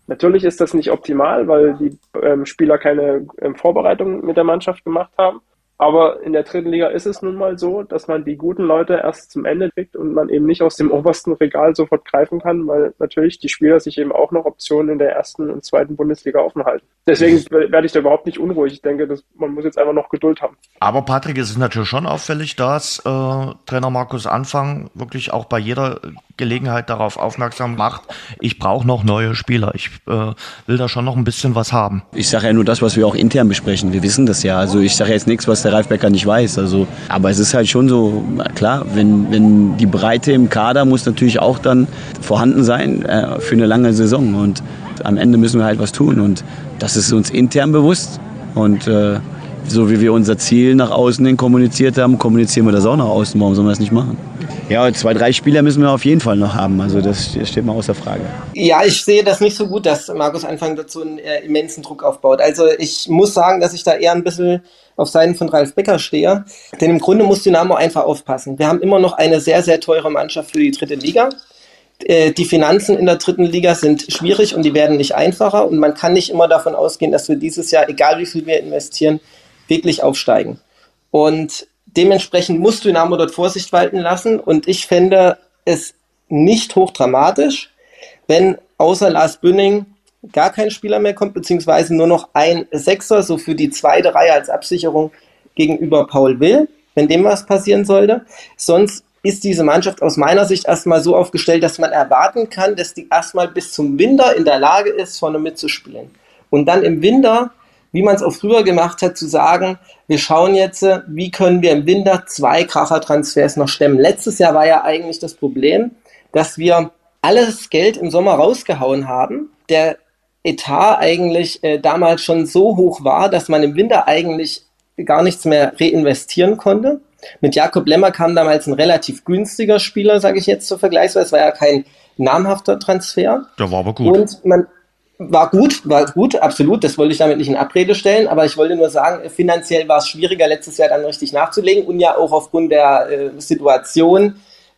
S3: Natürlich ist das nicht optimal, weil die ähm, Spieler keine ähm, Vorbereitung mit der Mannschaft gemacht haben. Aber in der dritten Liga ist es nun mal so, dass man die guten Leute erst zum Ende kriegt und man eben nicht aus dem obersten Regal sofort greifen kann, weil natürlich die Spieler sich eben auch noch Optionen in der ersten und zweiten Bundesliga offen halten. Deswegen werde ich da überhaupt nicht unruhig. Ich denke, dass man muss jetzt einfach noch Geduld haben.
S2: Aber Patrick, es ist natürlich schon auffällig, dass äh, Trainer Markus Anfang wirklich auch bei jeder Gelegenheit darauf aufmerksam macht, ich brauche noch neue Spieler. Ich äh, will da schon noch ein bisschen was haben.
S7: Ich sage ja nur das, was wir auch intern besprechen. Wir wissen das ja. Also ich sage jetzt nichts, was der Ralf Becker nicht weiß. Also, aber es ist halt schon so, klar, wenn, wenn die Breite im Kader muss natürlich auch dann vorhanden sein äh, für eine lange Saison. Und am Ende müssen wir halt was tun. Und das ist uns intern bewusst. Und äh, so wie wir unser Ziel nach außen hin kommuniziert haben, kommunizieren wir das auch nach außen. Warum sollen wir das nicht machen? Ja, zwei, drei Spieler müssen wir auf jeden Fall noch haben. Also das steht mal außer Frage.
S5: Ja, ich sehe das nicht so gut, dass Markus Anfang dazu einen äh, immensen Druck aufbaut. Also ich muss sagen, dass ich da eher ein bisschen auf Seiten von Ralf Becker stehe. Denn im Grunde muss Dynamo einfach aufpassen. Wir haben immer noch eine sehr, sehr teure Mannschaft für die dritte Liga. Äh, die Finanzen in der dritten Liga sind schwierig und die werden nicht einfacher. Und man kann nicht immer davon ausgehen, dass wir dieses Jahr, egal wie viel wir investieren, wirklich aufsteigen. Und dementsprechend muss Dynamo dort Vorsicht walten lassen. Und ich fände es nicht hochdramatisch, wenn außer Lars Bünning gar kein Spieler mehr kommt, beziehungsweise nur noch ein Sechser, so für die zweite Reihe als Absicherung gegenüber Paul Will, wenn dem was passieren sollte. Sonst ist diese Mannschaft aus meiner Sicht erstmal so aufgestellt, dass man erwarten kann, dass die erstmal bis zum Winter in der Lage ist, vorne mitzuspielen. Und dann im Winter wie man es auch früher gemacht hat, zu sagen, wir schauen jetzt, wie können wir im Winter zwei Kracher-Transfers noch stemmen. Letztes Jahr war ja eigentlich das Problem, dass wir alles Geld im Sommer rausgehauen haben. Der Etat eigentlich äh, damals schon so hoch war, dass man im Winter eigentlich gar nichts mehr reinvestieren konnte. Mit Jakob Lemmer kam damals ein relativ günstiger Spieler, sage ich jetzt zur Vergleichsweise. Es war ja kein namhafter Transfer.
S2: Der war aber gut.
S5: Und man, war gut, war gut, absolut. Das wollte ich damit nicht in Abrede stellen, aber ich wollte nur sagen, finanziell war es schwieriger, letztes Jahr dann richtig nachzulegen und ja auch aufgrund der äh, Situation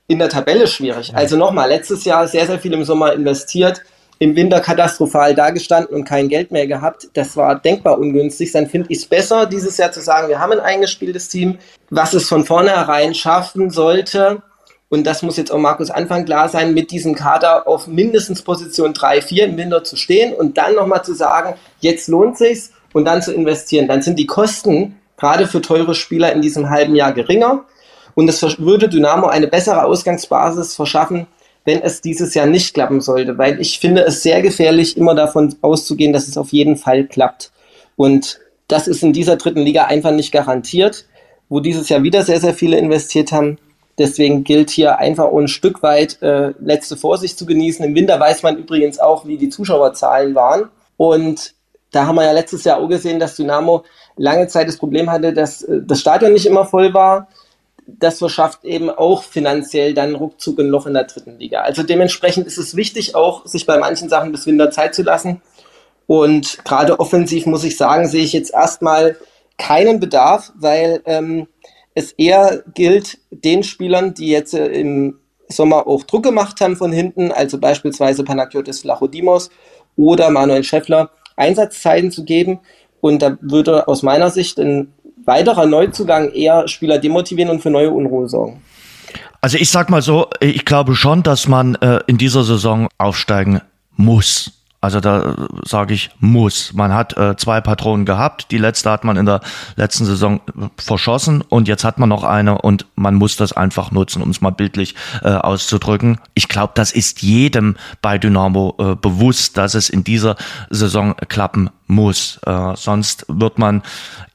S5: in der Tabelle schwierig. Also nochmal, letztes Jahr sehr, sehr viel im Sommer investiert, im Winter katastrophal dagestanden und kein Geld mehr gehabt. Das war denkbar ungünstig. Dann finde ich es besser, dieses Jahr zu sagen, wir haben ein eingespieltes Team, was es von vornherein schaffen sollte, und das muss jetzt auch Markus Anfang klar sein, mit diesem Kader auf mindestens Position 3, 4 im Winter zu stehen und dann nochmal zu sagen, jetzt lohnt sich's und dann zu investieren. Dann sind die Kosten gerade für teure Spieler in diesem halben Jahr geringer und es würde Dynamo eine bessere Ausgangsbasis verschaffen, wenn es dieses Jahr nicht klappen sollte, weil ich finde es sehr gefährlich, immer davon auszugehen, dass es auf jeden Fall klappt. Und das ist in dieser dritten Liga einfach nicht garantiert, wo dieses Jahr wieder sehr, sehr viele investiert haben Deswegen gilt hier einfach ein Stück weit äh, letzte Vorsicht zu genießen. Im Winter weiß man übrigens auch, wie die Zuschauerzahlen waren. Und da haben wir ja letztes Jahr auch gesehen, dass Dynamo lange Zeit das Problem hatte, dass äh, das Stadion nicht immer voll war. Das verschafft eben auch finanziell dann Ruckzug ein Loch in der dritten Liga. Also dementsprechend ist es wichtig, auch sich bei manchen Sachen bis Winter Zeit zu lassen. Und gerade offensiv muss ich sagen, sehe ich jetzt erstmal keinen Bedarf, weil ähm, es eher gilt, den Spielern, die jetzt äh, im Sommer auch Druck gemacht haben von hinten, also beispielsweise Panagiotis Flachodimos oder Manuel Schäffler, Einsatzzeiten zu geben. Und da würde aus meiner Sicht ein weiterer Neuzugang eher Spieler demotivieren und für neue Unruhe sorgen.
S2: Also ich sag mal so, ich glaube schon, dass man äh, in dieser Saison aufsteigen muss. Also da sage ich muss. Man hat äh, zwei Patronen gehabt. Die letzte hat man in der letzten Saison äh, verschossen und jetzt hat man noch eine und man muss das einfach nutzen, um es mal bildlich äh, auszudrücken. Ich glaube, das ist jedem bei Dynamo äh, bewusst, dass es in dieser Saison klappen muss. Äh, sonst wird man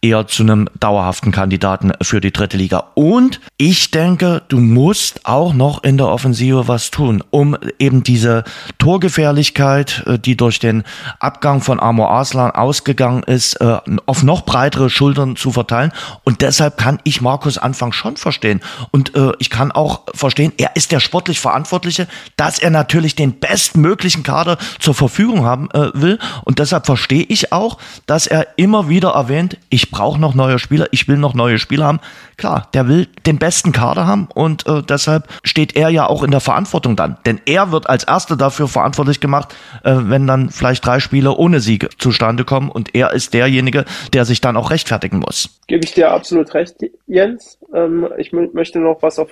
S2: eher zu einem dauerhaften Kandidaten für die dritte Liga. Und ich denke, du musst auch noch in der Offensive was tun, um eben diese Torgefährlichkeit, äh, die durch den Abgang von Amor Arslan ausgegangen ist, äh, auf noch breitere Schultern zu verteilen. Und deshalb kann ich Markus Anfang schon verstehen. Und äh, ich kann auch verstehen, er ist der sportlich Verantwortliche, dass er natürlich den bestmöglichen Kader zur Verfügung haben äh, will. Und deshalb verstehe ich ich auch, dass er immer wieder erwähnt, ich brauche noch neue Spieler, ich will noch neue Spieler haben. Klar, der will den besten Kader haben und äh, deshalb steht er ja auch in der Verantwortung dann. Denn er wird als Erster dafür verantwortlich gemacht, äh, wenn dann vielleicht drei Spiele ohne Sieg zustande kommen und er ist derjenige, der sich dann auch rechtfertigen muss.
S3: Gebe ich dir absolut recht, Jens. Ähm, ich möchte noch was auf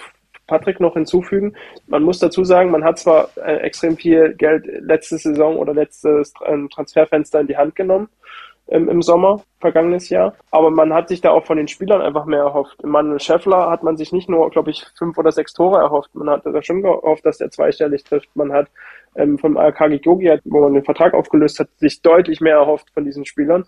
S3: Patrick noch hinzufügen. Man muss dazu sagen, man hat zwar äh, extrem viel Geld letzte Saison oder letztes äh, Transferfenster in die Hand genommen ähm, im Sommer, vergangenes Jahr, aber man hat sich da auch von den Spielern einfach mehr erhofft. Manuel Scheffler hat man sich nicht nur, glaube ich, fünf oder sechs Tore erhofft, man hat da schon gehofft, dass er zweistellig trifft. Man hat ähm, vom Akagi Gogi, wo man den Vertrag aufgelöst hat, sich deutlich mehr erhofft von diesen Spielern.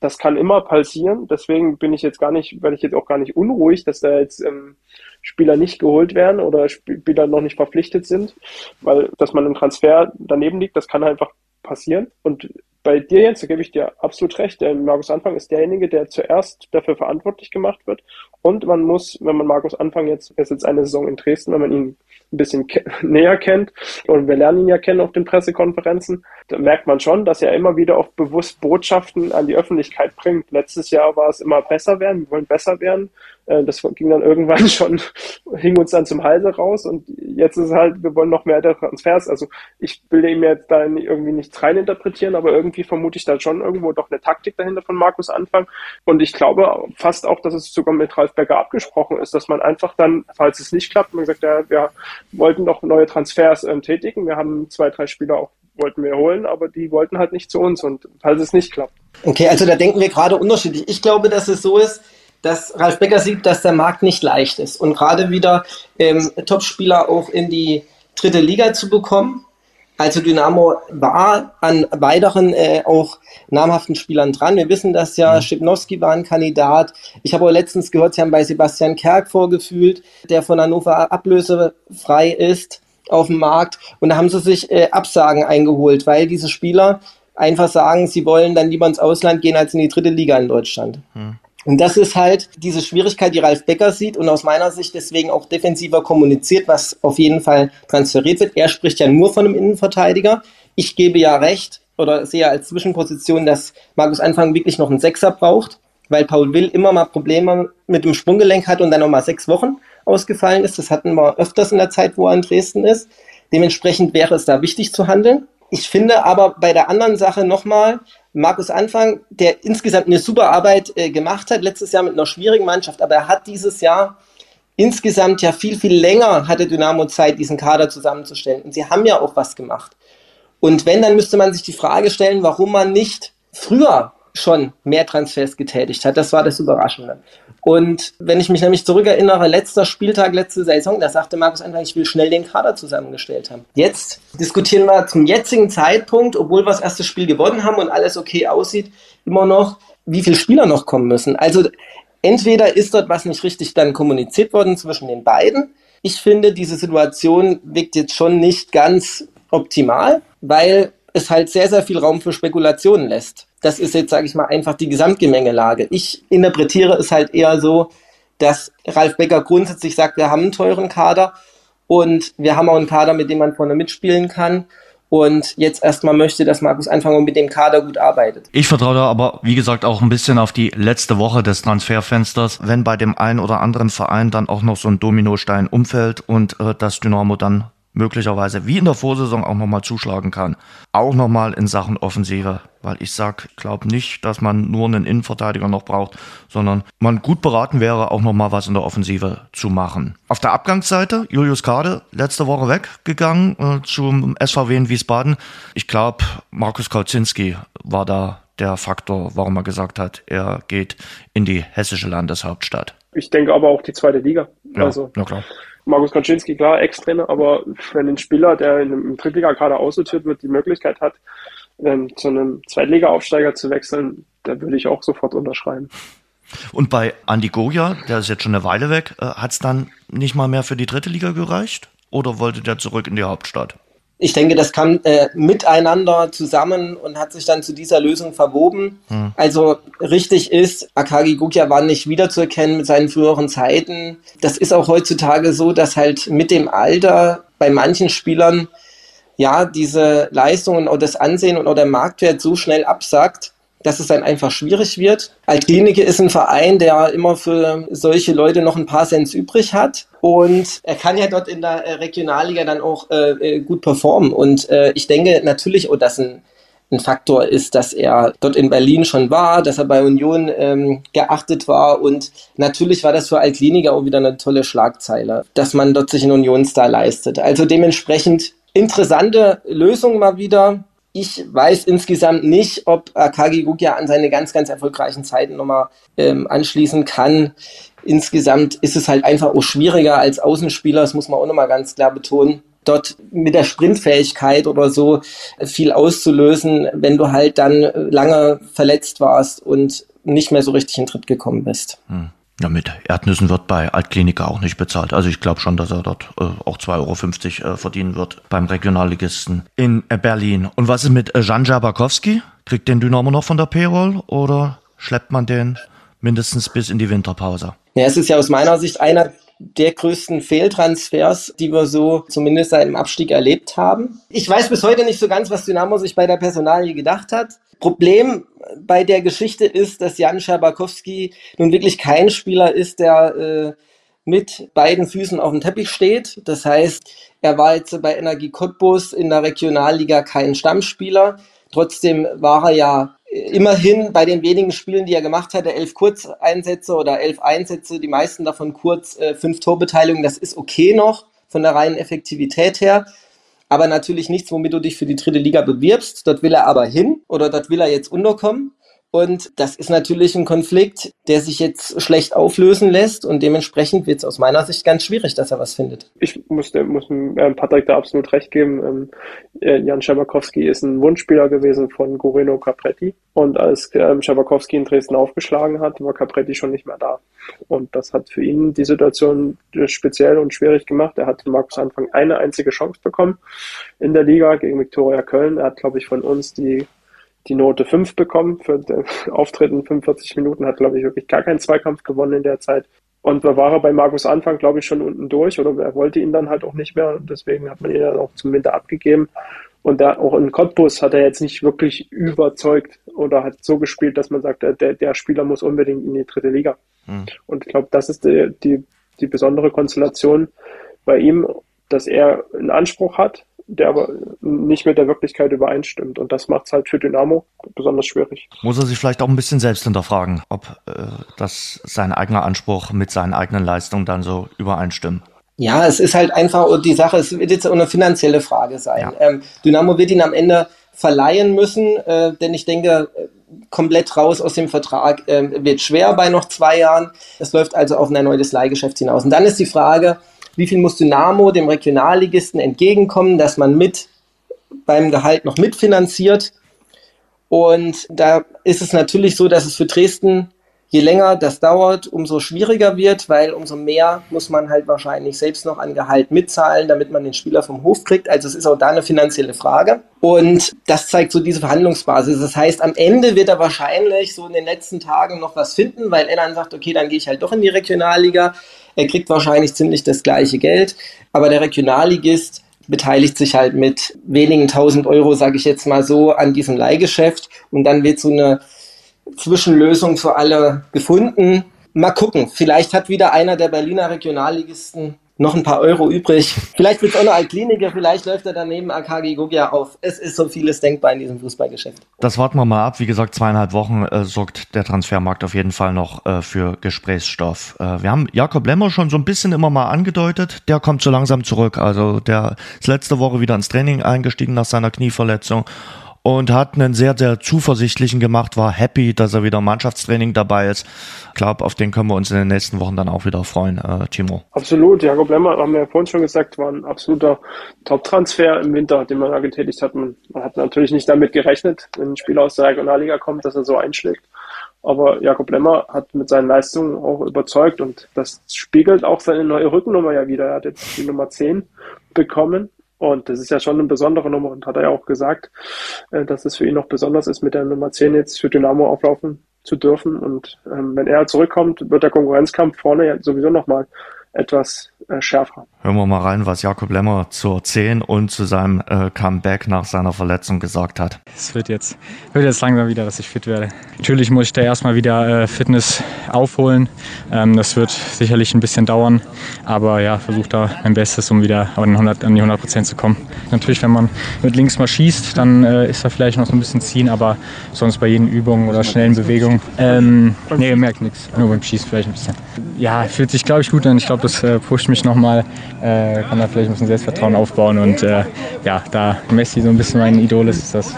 S3: Das kann immer passieren. Deswegen bin ich jetzt gar nicht, werde ich jetzt auch gar nicht unruhig, dass da jetzt ähm, Spieler nicht geholt werden oder Spieler noch nicht verpflichtet sind, weil dass man im Transfer daneben liegt, das kann einfach passieren. Und bei dir jetzt, da gebe ich dir absolut recht, der Markus Anfang ist derjenige, der zuerst dafür verantwortlich gemacht wird. Und man muss, wenn man Markus Anfang jetzt, er ist jetzt eine Saison in Dresden, wenn man ihn ein bisschen ke näher kennt und wir lernen ihn ja kennen auf den Pressekonferenzen, da merkt man schon, dass er immer wieder auch bewusst Botschaften an die Öffentlichkeit bringt. Letztes Jahr war es immer besser werden, wir wollen besser werden. Äh, das ging dann irgendwann schon, hing uns dann zum Halse raus und jetzt ist halt, wir wollen noch mehr Transfers. Also ich will ihm jetzt da irgendwie nichts reininterpretieren, aber irgendwie vermute ich da schon irgendwo doch eine Taktik dahinter von Markus Anfang. Und ich glaube fast auch, dass es sogar mit Ralf Becker abgesprochen ist, dass man einfach dann, falls es nicht klappt, man gesagt, ja, wir wollten doch neue Transfers äh, tätigen. Wir haben zwei, drei Spieler auch wollten wir holen, aber die wollten halt nicht zu uns und falls es nicht klappt.
S5: Okay, also da denken wir gerade unterschiedlich. Ich glaube, dass es so ist, dass Ralf Becker sieht, dass der Markt nicht leicht ist und gerade wieder ähm, Topspieler auch in die dritte Liga zu bekommen. Also Dynamo war an weiteren äh, auch namhaften Spielern dran. Wir wissen das ja, mhm. Schipnowski war ein Kandidat. Ich habe auch letztens gehört, sie haben bei Sebastian Kerk vorgefühlt, der von Hannover ablösefrei ist auf dem Markt. Und da haben sie sich äh, Absagen eingeholt, weil diese Spieler einfach sagen, sie wollen dann lieber ins Ausland gehen als in die dritte Liga in Deutschland. Mhm. Und das ist halt diese Schwierigkeit, die Ralf Becker sieht und aus meiner Sicht deswegen auch defensiver kommuniziert, was auf jeden Fall transferiert wird. Er spricht ja nur von einem Innenverteidiger. Ich gebe ja recht oder sehe als Zwischenposition, dass Markus Anfang wirklich noch einen Sechser braucht, weil Paul Will immer mal Probleme mit dem Sprunggelenk hat und dann noch mal sechs Wochen ausgefallen ist. Das hatten wir öfters in der Zeit, wo er in Dresden ist. Dementsprechend wäre es da wichtig zu handeln. Ich finde aber bei der anderen Sache nochmal, Markus Anfang, der insgesamt eine super Arbeit äh, gemacht hat, letztes Jahr mit einer schwierigen Mannschaft, aber er hat dieses Jahr insgesamt ja viel, viel länger hatte Dynamo Zeit, diesen Kader zusammenzustellen. Und sie haben ja auch was gemacht. Und wenn, dann müsste man sich die Frage stellen, warum man nicht früher schon mehr Transfers getätigt hat. Das war das Überraschende. Und wenn ich mich nämlich zurückerinnere, letzter Spieltag, letzte Saison, da sagte Markus einfach, ich will schnell den Kader zusammengestellt haben. Jetzt diskutieren wir zum jetzigen Zeitpunkt, obwohl wir das erste Spiel gewonnen haben und alles okay aussieht, immer noch, wie viele Spieler noch kommen müssen. Also entweder ist dort was nicht richtig dann kommuniziert worden zwischen den beiden. Ich finde, diese Situation wirkt jetzt schon nicht ganz optimal, weil es halt sehr, sehr viel Raum für Spekulationen lässt. Das ist jetzt, sage ich mal, einfach die Gesamtgemengelage. Ich interpretiere es halt eher so, dass Ralf Becker grundsätzlich sagt, wir haben einen teuren Kader und wir haben auch einen Kader, mit dem man vorne mitspielen kann. Und jetzt erstmal möchte, dass Markus Anfang mit dem Kader gut arbeitet.
S2: Ich vertraue da aber, wie gesagt, auch ein bisschen auf die letzte Woche des Transferfensters. Wenn bei dem einen oder anderen Verein dann auch noch so ein Dominostein umfällt und äh, das Dynamo dann möglicherweise wie in der Vorsaison auch nochmal zuschlagen kann. Auch nochmal in Sachen Offensive, weil ich sag, glaube nicht, dass man nur einen Innenverteidiger noch braucht, sondern man gut beraten wäre, auch nochmal was in der Offensive zu machen. Auf der Abgangsseite, Julius Kade, letzte Woche weggegangen äh, zum SVW in Wiesbaden. Ich glaube, Markus Kauzinski war da der Faktor, warum er gesagt hat, er geht in die hessische Landeshauptstadt.
S3: Ich denke aber auch die zweite Liga.
S2: Ja, also, na klar.
S3: Markus Kaczynski, klar, Ex-Trainer, aber wenn ein Spieler, der in einem Drittliga-Kader aussortiert wird, die Möglichkeit hat, ähm, zu einem Zweitliga-Aufsteiger zu wechseln, da würde ich auch sofort unterschreiben.
S2: Und bei Andi Goja, der ist jetzt schon eine Weile weg, äh, hat es dann nicht mal mehr für die dritte Liga gereicht? Oder wollte der zurück in die Hauptstadt?
S5: Ich denke, das kam äh, miteinander zusammen und hat sich dann zu dieser Lösung verwoben. Hm. Also richtig ist, Akagi Gukya war nicht wiederzuerkennen mit seinen früheren Zeiten. Das ist auch heutzutage so, dass halt mit dem Alter bei manchen Spielern ja diese Leistungen oder das Ansehen und oder der Marktwert so schnell absackt, dass es dann einfach schwierig wird. Altklinike ist ein Verein, der immer für solche Leute noch ein paar Cent übrig hat. Und er kann ja dort in der äh, Regionalliga dann auch äh, äh, gut performen. Und äh, ich denke natürlich, oh, dass ein, ein Faktor ist, dass er dort in Berlin schon war, dass er bei Union ähm, geachtet war. Und natürlich war das für Altklinike auch wieder eine tolle Schlagzeile, dass man dort sich einen Unionsstar leistet. Also dementsprechend interessante Lösung mal wieder ich weiß insgesamt nicht, ob Akagi Gugya an seine ganz, ganz erfolgreichen Zeiten nochmal ähm, anschließen kann. Insgesamt ist es halt einfach auch schwieriger als Außenspieler, das muss man auch nochmal ganz klar betonen. dort mit der Sprintfähigkeit oder so viel auszulösen, wenn du halt dann lange verletzt warst und nicht mehr so richtig in Tritt gekommen bist.
S2: Hm. Ja, mit Erdnüssen wird bei Altkliniker auch nicht bezahlt. Also ich glaube schon, dass er dort äh, auch 2,50 Euro äh, verdienen wird beim Regionalligisten in äh, Berlin. Und was ist mit äh, Jan Jabakowski? Kriegt den Dynamo noch von der Payroll oder schleppt man den mindestens bis in die Winterpause?
S5: Ja, es ist ja aus meiner Sicht einer der größten Fehltransfers, die wir so zumindest seit dem Abstieg erlebt haben. Ich weiß bis heute nicht so ganz, was Dynamo sich bei der Personalie gedacht hat. Problem bei der Geschichte ist, dass Jan Schabakowski nun wirklich kein Spieler ist, der äh, mit beiden Füßen auf dem Teppich steht. Das heißt, er war jetzt bei Energie Cottbus in der Regionalliga kein Stammspieler. Trotzdem war er ja immerhin bei den wenigen Spielen, die er gemacht hatte, elf Kurzeinsätze oder elf Einsätze, die meisten davon kurz, äh, fünf Torbeteiligungen. Das ist okay noch von der reinen Effektivität her aber natürlich nichts, womit du dich für die dritte Liga bewirbst. Dort will er aber hin oder dort will er jetzt unterkommen. Und das ist natürlich ein Konflikt, der sich jetzt schlecht auflösen lässt und dementsprechend wird es aus meiner Sicht ganz schwierig, dass er was findet.
S3: Ich muss, muss äh, Patrick da absolut recht geben. Ähm, äh, Jan Schabakowski ist ein Wunschspieler gewesen von Goreno Capretti und als ähm, Schabakowski in Dresden aufgeschlagen hat, war Capretti schon nicht mehr da. Und das hat für ihn die Situation speziell und schwierig gemacht. Er hat Markus Anfang eine einzige Chance bekommen in der Liga gegen Viktoria Köln. Er hat, glaube ich, von uns die die Note 5 bekommen für den Auftritt in 45 Minuten, hat, glaube ich, wirklich gar keinen Zweikampf gewonnen in der Zeit. Und da war er bei Markus Anfang, glaube ich, schon unten durch oder er wollte ihn dann halt auch nicht mehr. Und deswegen hat man ihn dann auch zum Winter abgegeben. Und da auch in Cottbus hat er jetzt nicht wirklich überzeugt oder hat so gespielt, dass man sagt, der, der Spieler muss unbedingt in die dritte Liga. Mhm. Und ich glaube, das ist die, die, die besondere Konstellation bei ihm, dass er einen Anspruch hat, der aber nicht mit der Wirklichkeit übereinstimmt. Und das macht es halt für Dynamo besonders schwierig.
S2: Muss er sich vielleicht auch ein bisschen selbst hinterfragen, ob äh, das sein eigener Anspruch mit seinen eigenen Leistungen dann so übereinstimmt.
S5: Ja, es ist halt einfach die Sache, es wird jetzt auch eine finanzielle Frage sein. Ja. Ähm, Dynamo wird ihn am Ende verleihen müssen, äh, denn ich denke, komplett raus aus dem Vertrag äh, wird schwer bei noch zwei Jahren. Es läuft also auf ein erneutes Leihgeschäft hinaus. Und dann ist die Frage, wie viel muss Dynamo dem Regionalligisten entgegenkommen, dass man mit beim Gehalt noch mitfinanziert. Und da ist es natürlich so, dass es für Dresden, je länger das dauert, umso schwieriger wird, weil umso mehr muss man halt wahrscheinlich selbst noch an Gehalt mitzahlen, damit man den Spieler vom Hof kriegt. Also es ist auch da eine finanzielle Frage. Und das zeigt so diese Verhandlungsbasis. Das heißt, am Ende wird er wahrscheinlich so in den letzten Tagen noch was finden, weil er dann sagt, okay, dann gehe ich halt doch in die Regionalliga. Er kriegt wahrscheinlich ziemlich das gleiche Geld, aber der Regionalligist beteiligt sich halt mit wenigen tausend Euro, sage ich jetzt mal so, an diesem Leihgeschäft und dann wird so eine Zwischenlösung für alle gefunden. Mal gucken, vielleicht hat wieder einer der Berliner Regionalligisten noch ein paar Euro übrig. Vielleicht wird es auch noch ein Kliniker, vielleicht läuft er daneben AKG Gogia auf. Es ist so vieles denkbar in diesem Fußballgeschäft.
S2: Das warten wir mal ab. Wie gesagt, zweieinhalb Wochen äh, sorgt der Transfermarkt auf jeden Fall noch äh, für Gesprächsstoff. Äh, wir haben Jakob Lemmer schon so ein bisschen immer mal angedeutet. Der kommt so langsam zurück. Also der ist letzte Woche wieder ins Training eingestiegen nach seiner Knieverletzung und hat einen sehr, sehr zuversichtlichen gemacht, war happy, dass er wieder im Mannschaftstraining dabei ist. Ich glaube, auf den können wir uns in den nächsten Wochen dann auch wieder freuen, äh, Timo.
S3: Absolut, Jakob Lemmer, haben wir ja vorhin schon gesagt, war ein absoluter Top-Transfer im Winter, den man da getätigt hat. Man, man hat natürlich nicht damit gerechnet, wenn ein Spieler aus der Regionalliga kommt, dass er so einschlägt. Aber Jakob Lemmer hat mit seinen Leistungen auch überzeugt und das spiegelt auch seine neue Rückennummer ja wieder. Er hat jetzt die Nummer 10 bekommen und das ist ja schon eine besondere Nummer und hat er ja auch gesagt, äh, dass es für ihn noch besonders ist, mit der Nummer 10 jetzt für Dynamo auflaufen zu dürfen. Und ähm, wenn er zurückkommt, wird der Konkurrenzkampf vorne ja sowieso nochmal etwas äh, schärfer.
S2: Hören wir mal rein, was Jakob Lemmer zur 10 und zu seinem äh, Comeback nach seiner Verletzung gesagt hat.
S8: Es wird jetzt, wird jetzt langsam wieder, dass ich fit werde. Natürlich muss ich da erstmal wieder äh, Fitness aufholen. Ähm, das wird sicherlich ein bisschen dauern, aber ja, versuche da mein Bestes, um wieder an, 100, an die 100 Prozent zu kommen. Natürlich, wenn man mit links mal schießt, dann äh, ist da vielleicht noch so ein bisschen ziehen, aber sonst bei jeden Übungen oder schnellen Bewegungen, ähm, nee, merkt nichts. Nur beim Schießen vielleicht ein bisschen. Ja, fühlt sich, glaube ich, gut an. Ich glaube, das äh, pusht mich nochmal äh, kann da vielleicht ein bisschen Selbstvertrauen aufbauen und äh, ja, da Messi so ein bisschen mein Idol ist, ist das,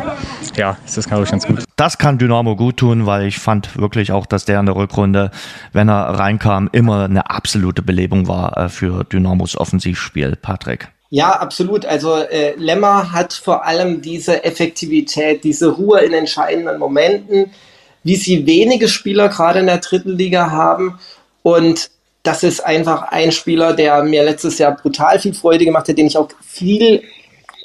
S8: ja, ist das glaube ich ganz gut.
S2: Das kann Dynamo gut tun, weil ich fand wirklich auch, dass der in der Rückrunde, wenn er reinkam, immer eine absolute Belebung war äh, für Dynamos Offensivspiel. Patrick.
S5: Ja, absolut. Also äh, Lemmer hat vor allem diese Effektivität, diese Ruhe in entscheidenden Momenten, wie sie wenige Spieler gerade in der dritten Liga haben. Und das ist einfach ein Spieler, der mir letztes Jahr brutal viel Freude gemacht hat, den ich auch viel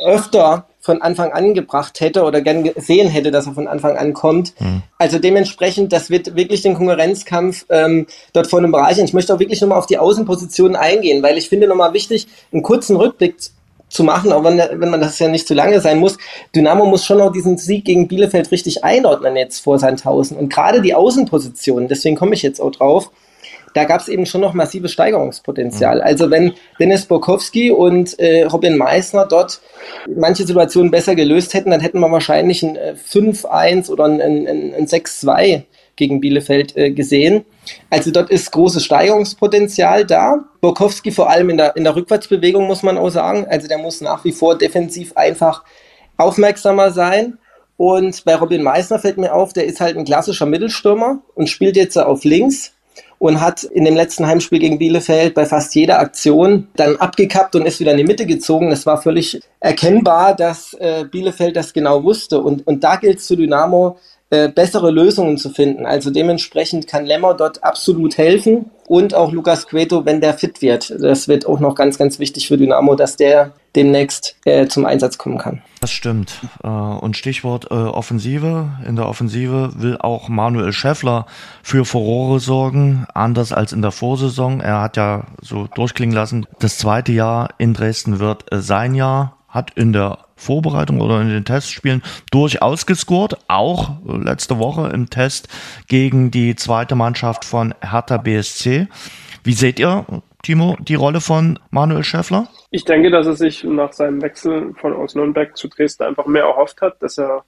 S5: öfter von Anfang an gebracht hätte oder gern gesehen hätte, dass er von Anfang an kommt. Mhm. Also dementsprechend, das wird wirklich den Konkurrenzkampf ähm, dort vorne bereichern. Ich möchte auch wirklich nochmal auf die Außenpositionen eingehen, weil ich finde nochmal wichtig, einen kurzen Rückblick zu machen, auch wenn, wenn man das ja nicht zu lange sein muss. Dynamo muss schon auch diesen Sieg gegen Bielefeld richtig einordnen jetzt vor Sandhausen. Und gerade die Außenpositionen, deswegen komme ich jetzt auch drauf, da gab es eben schon noch massives Steigerungspotenzial. Mhm. Also wenn Dennis Borkowski und äh, Robin Meissner dort manche Situationen besser gelöst hätten, dann hätten wir wahrscheinlich ein äh, 5-1 oder ein, ein, ein 6-2 gegen Bielefeld äh, gesehen. Also dort ist großes Steigerungspotenzial da. Borkowski vor allem in der, in der Rückwärtsbewegung muss man auch sagen. Also der muss nach wie vor defensiv einfach aufmerksamer sein. Und bei Robin Meissner fällt mir auf, der ist halt ein klassischer Mittelstürmer und spielt jetzt auf links und hat in dem letzten Heimspiel gegen Bielefeld bei fast jeder Aktion dann abgekappt und ist wieder in die Mitte gezogen. Es war völlig erkennbar, dass äh, Bielefeld das genau wusste. Und, und da gilt es zu Dynamo, äh, bessere Lösungen zu finden. Also dementsprechend kann Lemmer dort absolut helfen und auch Lukas Cueto, wenn der fit wird. Das wird auch noch ganz, ganz wichtig für Dynamo, dass der demnächst äh, zum Einsatz kommen kann.
S2: Das stimmt. Äh, und Stichwort äh, Offensive. In der Offensive will auch Manuel Schäffler für Furore sorgen, anders als in der Vorsaison. Er hat ja so durchklingen lassen, das zweite Jahr in Dresden wird sein Jahr, hat in der Vorbereitung oder in den Testspielen durchaus gescored. Auch letzte Woche im Test gegen die zweite Mannschaft von Hertha BSC. Wie seht ihr, Timo, die Rolle von Manuel Schäffler?
S3: Ich denke, dass er sich nach seinem Wechsel von aus Nürnberg zu Dresden einfach mehr erhofft hat, dass er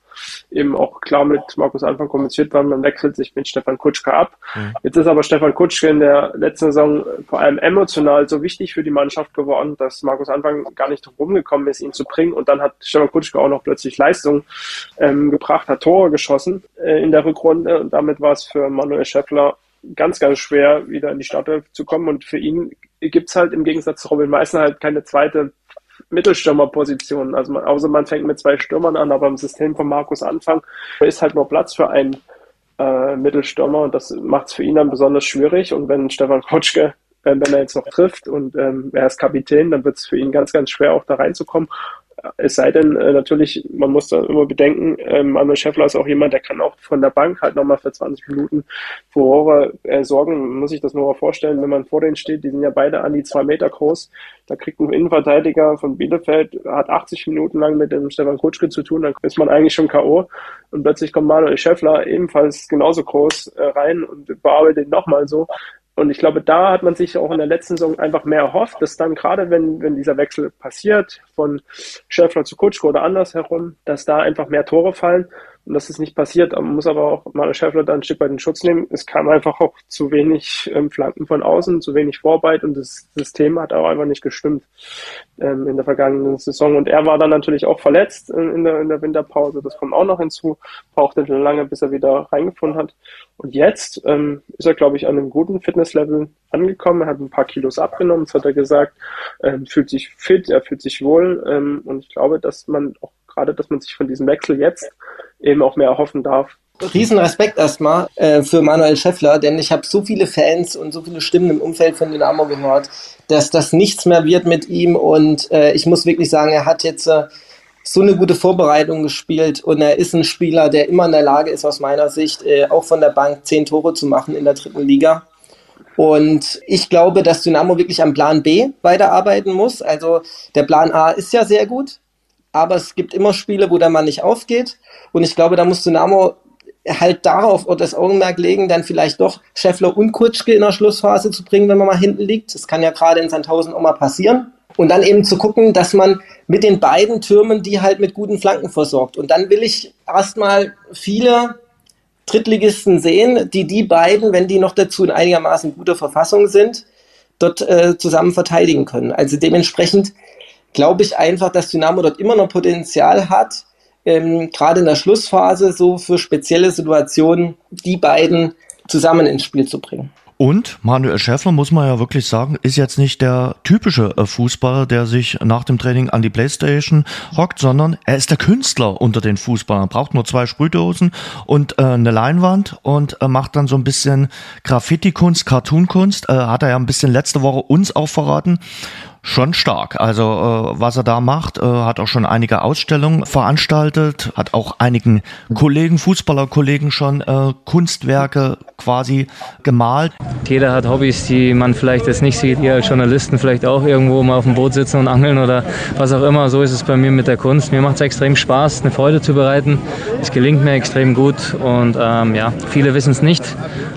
S3: eben auch klar mit Markus Anfang kommuniziert war, man wechselt sich mit Stefan Kutschke ab. Mhm. Jetzt ist aber Stefan Kutschke in der letzten Saison vor allem emotional so wichtig für die Mannschaft geworden, dass Markus Anfang gar nicht drum rumgekommen ist, ihn zu bringen. Und dann hat Stefan Kutschke auch noch plötzlich Leistung ähm, gebracht, hat Tore geschossen äh, in der Rückrunde. Und damit war es für Manuel Schäffler ganz, ganz schwer, wieder in die Startelf zu kommen. Und für ihn gibt's halt im Gegensatz zu Robin Meissner halt keine zweite Mittelstürmerposition. Also man, außer man fängt mit zwei Stürmern an, aber im System von Markus Anfang ist halt nur Platz für einen äh, Mittelstürmer und das macht es für ihn dann besonders schwierig. Und wenn Stefan Kotschke, äh, wenn er jetzt noch trifft und ähm, er ist Kapitän, dann wird es für ihn ganz, ganz schwer auch da reinzukommen. Es sei denn, äh, natürlich, man muss da immer bedenken, ähm, Manuel Schäffler ist auch jemand, der kann auch von der Bank halt nochmal für 20 Minuten Furore äh, sorgen. Man muss sich das nur mal vorstellen, wenn man vor denen steht, die sind ja beide an die zwei Meter groß. Da kriegt ein Innenverteidiger von Bielefeld, hat 80 Minuten lang mit dem Stefan Kutschke zu tun, dann ist man eigentlich schon K.O. Und plötzlich kommt Manuel Schäffler ebenfalls genauso groß äh, rein und bearbeitet nochmal so. Und ich glaube, da hat man sich auch in der letzten Saison einfach mehr erhofft, dass dann gerade, wenn, wenn dieser Wechsel passiert, von Schäffler zu Kutschko oder andersherum, dass da einfach mehr Tore fallen und das ist nicht passiert. Man muss aber auch Manuel Schäffler da ein Stück weit in Schutz nehmen. Es kam einfach auch zu wenig ähm, Flanken von außen, zu wenig Vorarbeit und das System hat auch einfach nicht gestimmt ähm, in der vergangenen Saison. Und er war dann natürlich auch verletzt in, in, der, in der Winterpause. Das kommt auch noch hinzu. Brauchte lange, bis er wieder reingefunden hat. Und jetzt ähm, ist er, glaube ich, an einem guten Fitnesslevel angekommen. Er hat ein paar Kilos abgenommen, das hat er gesagt. Ähm, fühlt sich fit, er fühlt sich wohl. Ähm, und ich glaube, dass man auch gerade, dass man sich von diesem Wechsel jetzt eben auch mehr erhoffen darf.
S5: Riesenrespekt erstmal äh, für Manuel Schäffler, denn ich habe so viele Fans und so viele Stimmen im Umfeld von Dynamo gehört, dass das nichts mehr wird mit ihm und äh, ich muss wirklich sagen, er hat jetzt äh, so eine gute Vorbereitung gespielt und er ist ein Spieler, der immer in der Lage ist, aus meiner Sicht, äh, auch von der Bank zehn Tore zu machen in der dritten Liga. Und ich glaube, dass Dynamo wirklich am Plan B weiterarbeiten muss. Also der Plan A ist ja sehr gut, aber es gibt immer Spiele, wo der Mann nicht aufgeht. Und ich glaube, da muss Dynamo halt darauf das Augenmerk legen, dann vielleicht doch Scheffler und Kutschke in der Schlussphase zu bringen, wenn man mal hinten liegt. Das kann ja gerade in Sandhausen auch mal passieren. Und dann eben zu gucken, dass man mit den beiden Türmen die halt mit guten Flanken versorgt. Und dann will ich erstmal viele Drittligisten sehen, die die beiden, wenn die noch dazu in einigermaßen guter Verfassung sind, dort äh, zusammen verteidigen können. Also dementsprechend glaube ich einfach, dass Dynamo dort immer noch Potenzial hat, ähm, gerade in der Schlussphase so für spezielle Situationen die beiden zusammen ins Spiel zu bringen.
S2: Und Manuel Schäffler, muss man ja wirklich sagen, ist jetzt nicht der typische äh, Fußballer, der sich nach dem Training an die Playstation hockt, sondern er ist der Künstler unter den Fußballern. Braucht nur zwei Sprühdosen und äh, eine Leinwand und äh, macht dann so ein bisschen Graffiti-Kunst, Cartoon-Kunst. Äh, hat er ja ein bisschen letzte Woche uns auch verraten schon stark. Also äh, was er da macht, äh, hat auch schon einige Ausstellungen veranstaltet, hat auch einigen Kollegen, Fußballerkollegen schon äh, Kunstwerke quasi gemalt.
S9: Jeder hat Hobbys, die man vielleicht jetzt nicht sieht. Ihr als Journalisten vielleicht auch irgendwo mal auf dem Boot sitzen und angeln oder was auch immer. So ist es bei mir mit der Kunst. Mir macht es extrem Spaß, eine Freude zu bereiten. Es gelingt mir extrem gut und ähm, ja, viele wissen es nicht.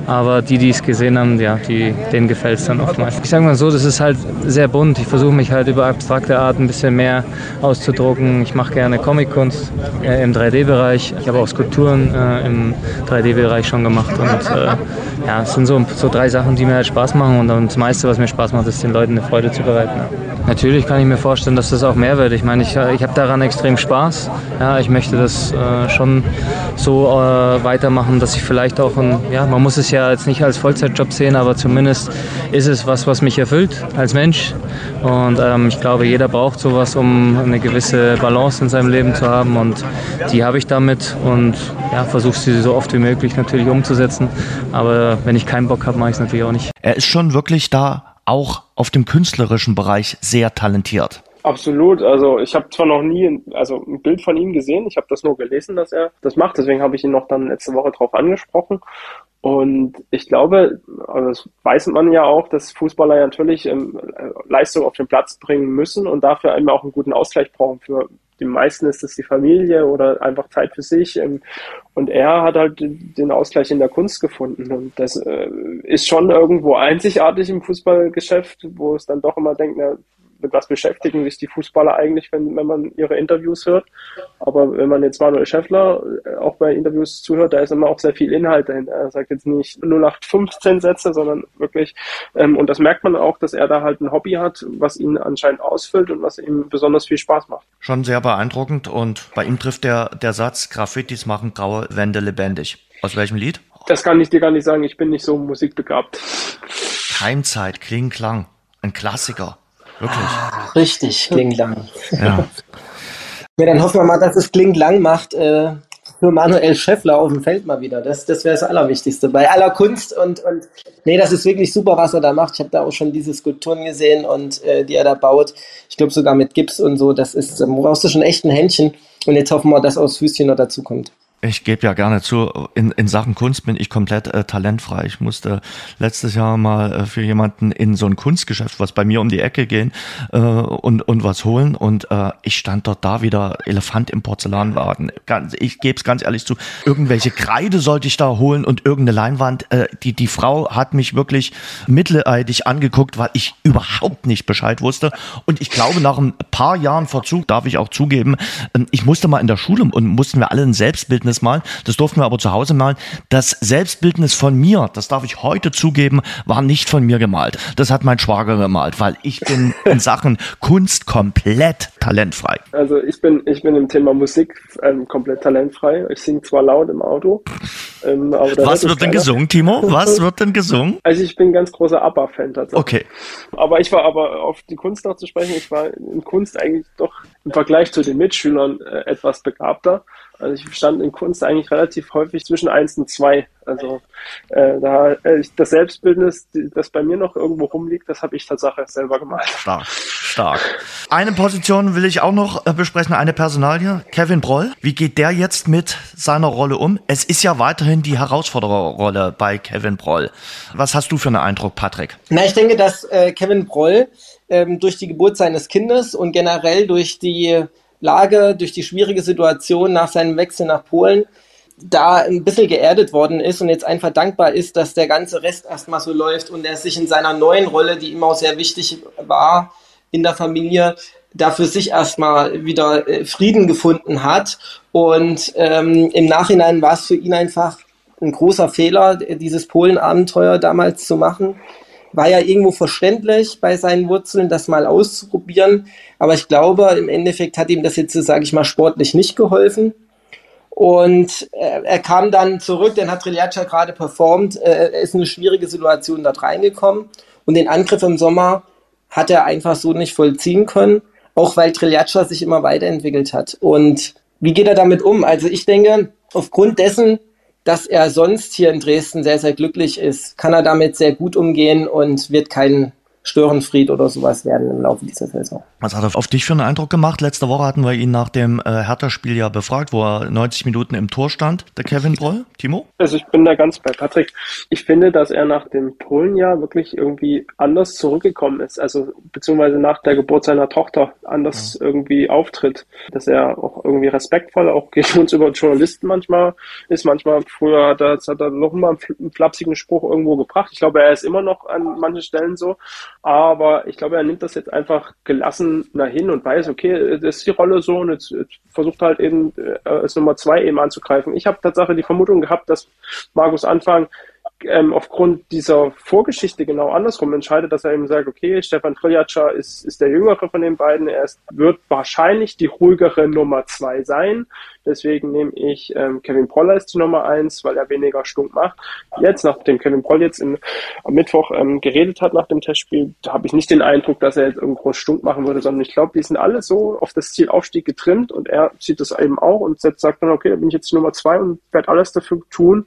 S9: Aber die, die es gesehen haben, ja, die, denen gefällt es dann oftmals. Ich sage mal so, das ist halt sehr bunt. Ich versuche mich halt über abstrakte Art ein bisschen mehr auszudrucken. Ich mache gerne Comic-Kunst äh, im 3D-Bereich. Ich habe auch Skulpturen äh, im 3D-Bereich schon gemacht. Und äh, ja, es sind so, so drei Sachen, die mir halt Spaß machen. Und das meiste, was mir Spaß macht, ist den Leuten eine Freude zu bereiten. Natürlich kann ich mir vorstellen, dass das auch mehr wird. Ich meine, ich, ich habe daran extrem Spaß. Ja, ich möchte das äh, schon so äh, weitermachen, dass ich vielleicht auch ein, ja, man muss es ja jetzt nicht als Vollzeitjob sehen, aber zumindest ist es was, was mich erfüllt als Mensch. Und ähm, ich glaube, jeder braucht sowas, um eine gewisse Balance in seinem Leben zu haben. Und die habe ich damit und ja, versuche sie so oft wie möglich natürlich umzusetzen. Aber wenn ich keinen Bock habe, mache ich es natürlich auch nicht.
S2: Er ist schon wirklich da auch auf dem künstlerischen Bereich sehr talentiert.
S3: Absolut. Also ich habe zwar noch nie also ein Bild von ihm gesehen, ich habe das nur gelesen, dass er das macht. Deswegen habe ich ihn noch dann letzte Woche drauf angesprochen. Und ich glaube, also das weiß man ja auch, dass Fußballer ja natürlich ähm, Leistung auf den Platz bringen müssen und dafür eben auch einen guten Ausgleich brauchen. Für die meisten ist es die Familie oder einfach Zeit für sich. Ähm, und er hat halt den Ausgleich in der Kunst gefunden. Und das äh, ist schon irgendwo einzigartig im Fußballgeschäft, wo es dann doch immer denkt, na, mit was beschäftigen sich die Fußballer eigentlich, wenn, wenn man ihre Interviews hört. Aber wenn man jetzt Manuel Schäffler äh, auch bei Interviews zuhört, da ist immer auch sehr viel Inhalt dahinter. Er sagt jetzt nicht 0815 Sätze, sondern wirklich, ähm, und das merkt man auch, dass er da halt ein Hobby hat, was ihn anscheinend ausfüllt und was ihm besonders viel Spaß macht.
S2: Schon sehr beeindruckend und bei ihm trifft der, der Satz, Graffitis machen graue Wände lebendig. Aus welchem Lied?
S3: Das kann ich dir gar nicht sagen, ich bin nicht so musikbegabt.
S2: Keimzeit, Kling, Klang, ein Klassiker. Wirklich.
S5: Ah, richtig, klingt lang.
S2: Ja.
S5: ja, dann hoffen wir mal, dass es klingt lang macht äh, für Manuel Schäffler auf dem Feld mal wieder. Das, das wäre das Allerwichtigste. Bei aller Kunst und, und nee, das ist wirklich super, was er da macht. Ich habe da auch schon diese Skulpturen gesehen und äh, die er da baut. Ich glaube sogar mit Gips und so. Das ist, ähm, brauchst du schon echt ein Händchen. Und jetzt hoffen wir, dass aus Füßchen noch dazu kommt.
S2: Ich gebe ja gerne zu, in, in Sachen Kunst bin ich komplett äh, talentfrei. Ich musste letztes Jahr mal äh, für jemanden in so ein Kunstgeschäft, was bei mir um die Ecke gehen, äh, und, und was holen. Und äh, ich stand dort da wieder Elefant im Porzellanladen. Ganz, ich gebe es ganz ehrlich zu, irgendwelche Kreide sollte ich da holen und irgendeine Leinwand. Äh, die, die Frau hat mich wirklich mitleidig angeguckt, weil ich überhaupt nicht Bescheid wusste. Und ich glaube, nach ein paar Jahren Verzug darf ich auch zugeben, äh, ich musste mal in der Schule und mussten wir alle ein Selbstbildnis Selbstbildnis malen. Das durften wir aber zu Hause malen. Das Selbstbildnis von mir, das darf ich heute zugeben, war nicht von mir gemalt. Das hat mein Schwager gemalt, weil ich bin in Sachen Kunst komplett talentfrei.
S3: Also ich bin, ich bin im Thema Musik ähm, komplett talentfrei. Ich singe zwar laut im Auto.
S2: Ähm, Was wird denn gesungen, Timo? Was wird denn gesungen?
S3: Also ich bin ganz großer ABBA-Fan tatsächlich.
S2: Okay.
S3: Aber ich war aber auf die Kunst noch zu sprechen, ich war in Kunst eigentlich doch im Vergleich zu den Mitschülern äh, etwas begabter. Also ich stand in Kunst eigentlich relativ häufig zwischen eins und zwei. Also äh, da äh, das Selbstbildnis, das bei mir noch irgendwo rumliegt, das habe ich tatsächlich selber gemalt.
S2: Stark, stark. Eine Position will ich auch noch äh, besprechen, eine Personalie. Kevin Broll, wie geht der jetzt mit seiner Rolle um? Es ist ja weiterhin die Herausfordererrolle bei Kevin Broll. Was hast du für einen Eindruck, Patrick?
S5: Na, ich denke, dass äh, Kevin Broll ähm, durch die Geburt seines Kindes und generell durch die Lage, durch die schwierige Situation nach seinem Wechsel nach Polen da ein bisschen geerdet worden ist und jetzt einfach dankbar ist, dass der ganze Rest erstmal so läuft und er sich in seiner neuen Rolle, die ihm auch sehr wichtig war in der Familie, dafür sich erstmal wieder äh, Frieden gefunden hat. Und ähm, im Nachhinein war es für ihn einfach ein großer Fehler, dieses Polen-Abenteuer damals zu machen war ja irgendwo verständlich bei seinen Wurzeln, das mal auszuprobieren. Aber ich glaube, im Endeffekt hat ihm das jetzt, sage ich mal, sportlich nicht geholfen. Und äh, er kam dann zurück, dann hat Triljatscha gerade performt, äh, er ist in eine schwierige Situation dort reingekommen und den Angriff im Sommer hat er einfach so nicht vollziehen können, auch weil Triljatscha sich immer weiterentwickelt hat. Und wie geht er damit um? Also ich denke, aufgrund dessen, dass er sonst hier in Dresden sehr, sehr glücklich ist, kann er damit sehr gut umgehen und wird keinen Störenfried oder sowas werden im Laufe dieser Saison.
S2: Was hat er auf dich für einen Eindruck gemacht? Letzte Woche hatten wir ihn nach dem äh, Hertha-Spiel ja befragt, wo er 90 Minuten im Tor stand, der Kevin Broll. Timo?
S3: Also ich bin da ganz bei Patrick. Ich finde, dass er nach dem Polenjahr wirklich irgendwie anders zurückgekommen ist. Also beziehungsweise nach der Geburt seiner Tochter anders ja. irgendwie auftritt. Dass er auch irgendwie respektvoll auch gegen uns über Journalisten manchmal ist. Manchmal früher hat er, hat er noch mal einen flapsigen Spruch irgendwo gebracht. Ich glaube, er ist immer noch an manchen Stellen so. Aber ich glaube, er nimmt das jetzt einfach gelassen nach hin und weiß, okay, das ist die Rolle so und jetzt, jetzt versucht halt eben äh, als Nummer zwei eben anzugreifen. Ich habe tatsächlich die Vermutung gehabt, dass Markus Anfang ähm, aufgrund dieser Vorgeschichte genau andersrum entscheidet, dass er eben sagt, okay, Stefan Triljatscha ist, ist der Jüngere von den beiden, er ist, wird wahrscheinlich die ruhigere Nummer zwei sein. Deswegen nehme ich ähm, Kevin Poller als die Nummer eins, weil er weniger Stunk macht. Jetzt, nachdem Kevin Poll jetzt in, am Mittwoch ähm, geredet hat nach dem Testspiel, da habe ich nicht den Eindruck, dass er jetzt irgendwo Stunk machen würde, sondern ich glaube, die sind alle so auf das Ziel Aufstieg getrimmt und er sieht das eben auch und sagt dann, okay, da bin ich jetzt die Nummer zwei und werde alles dafür tun,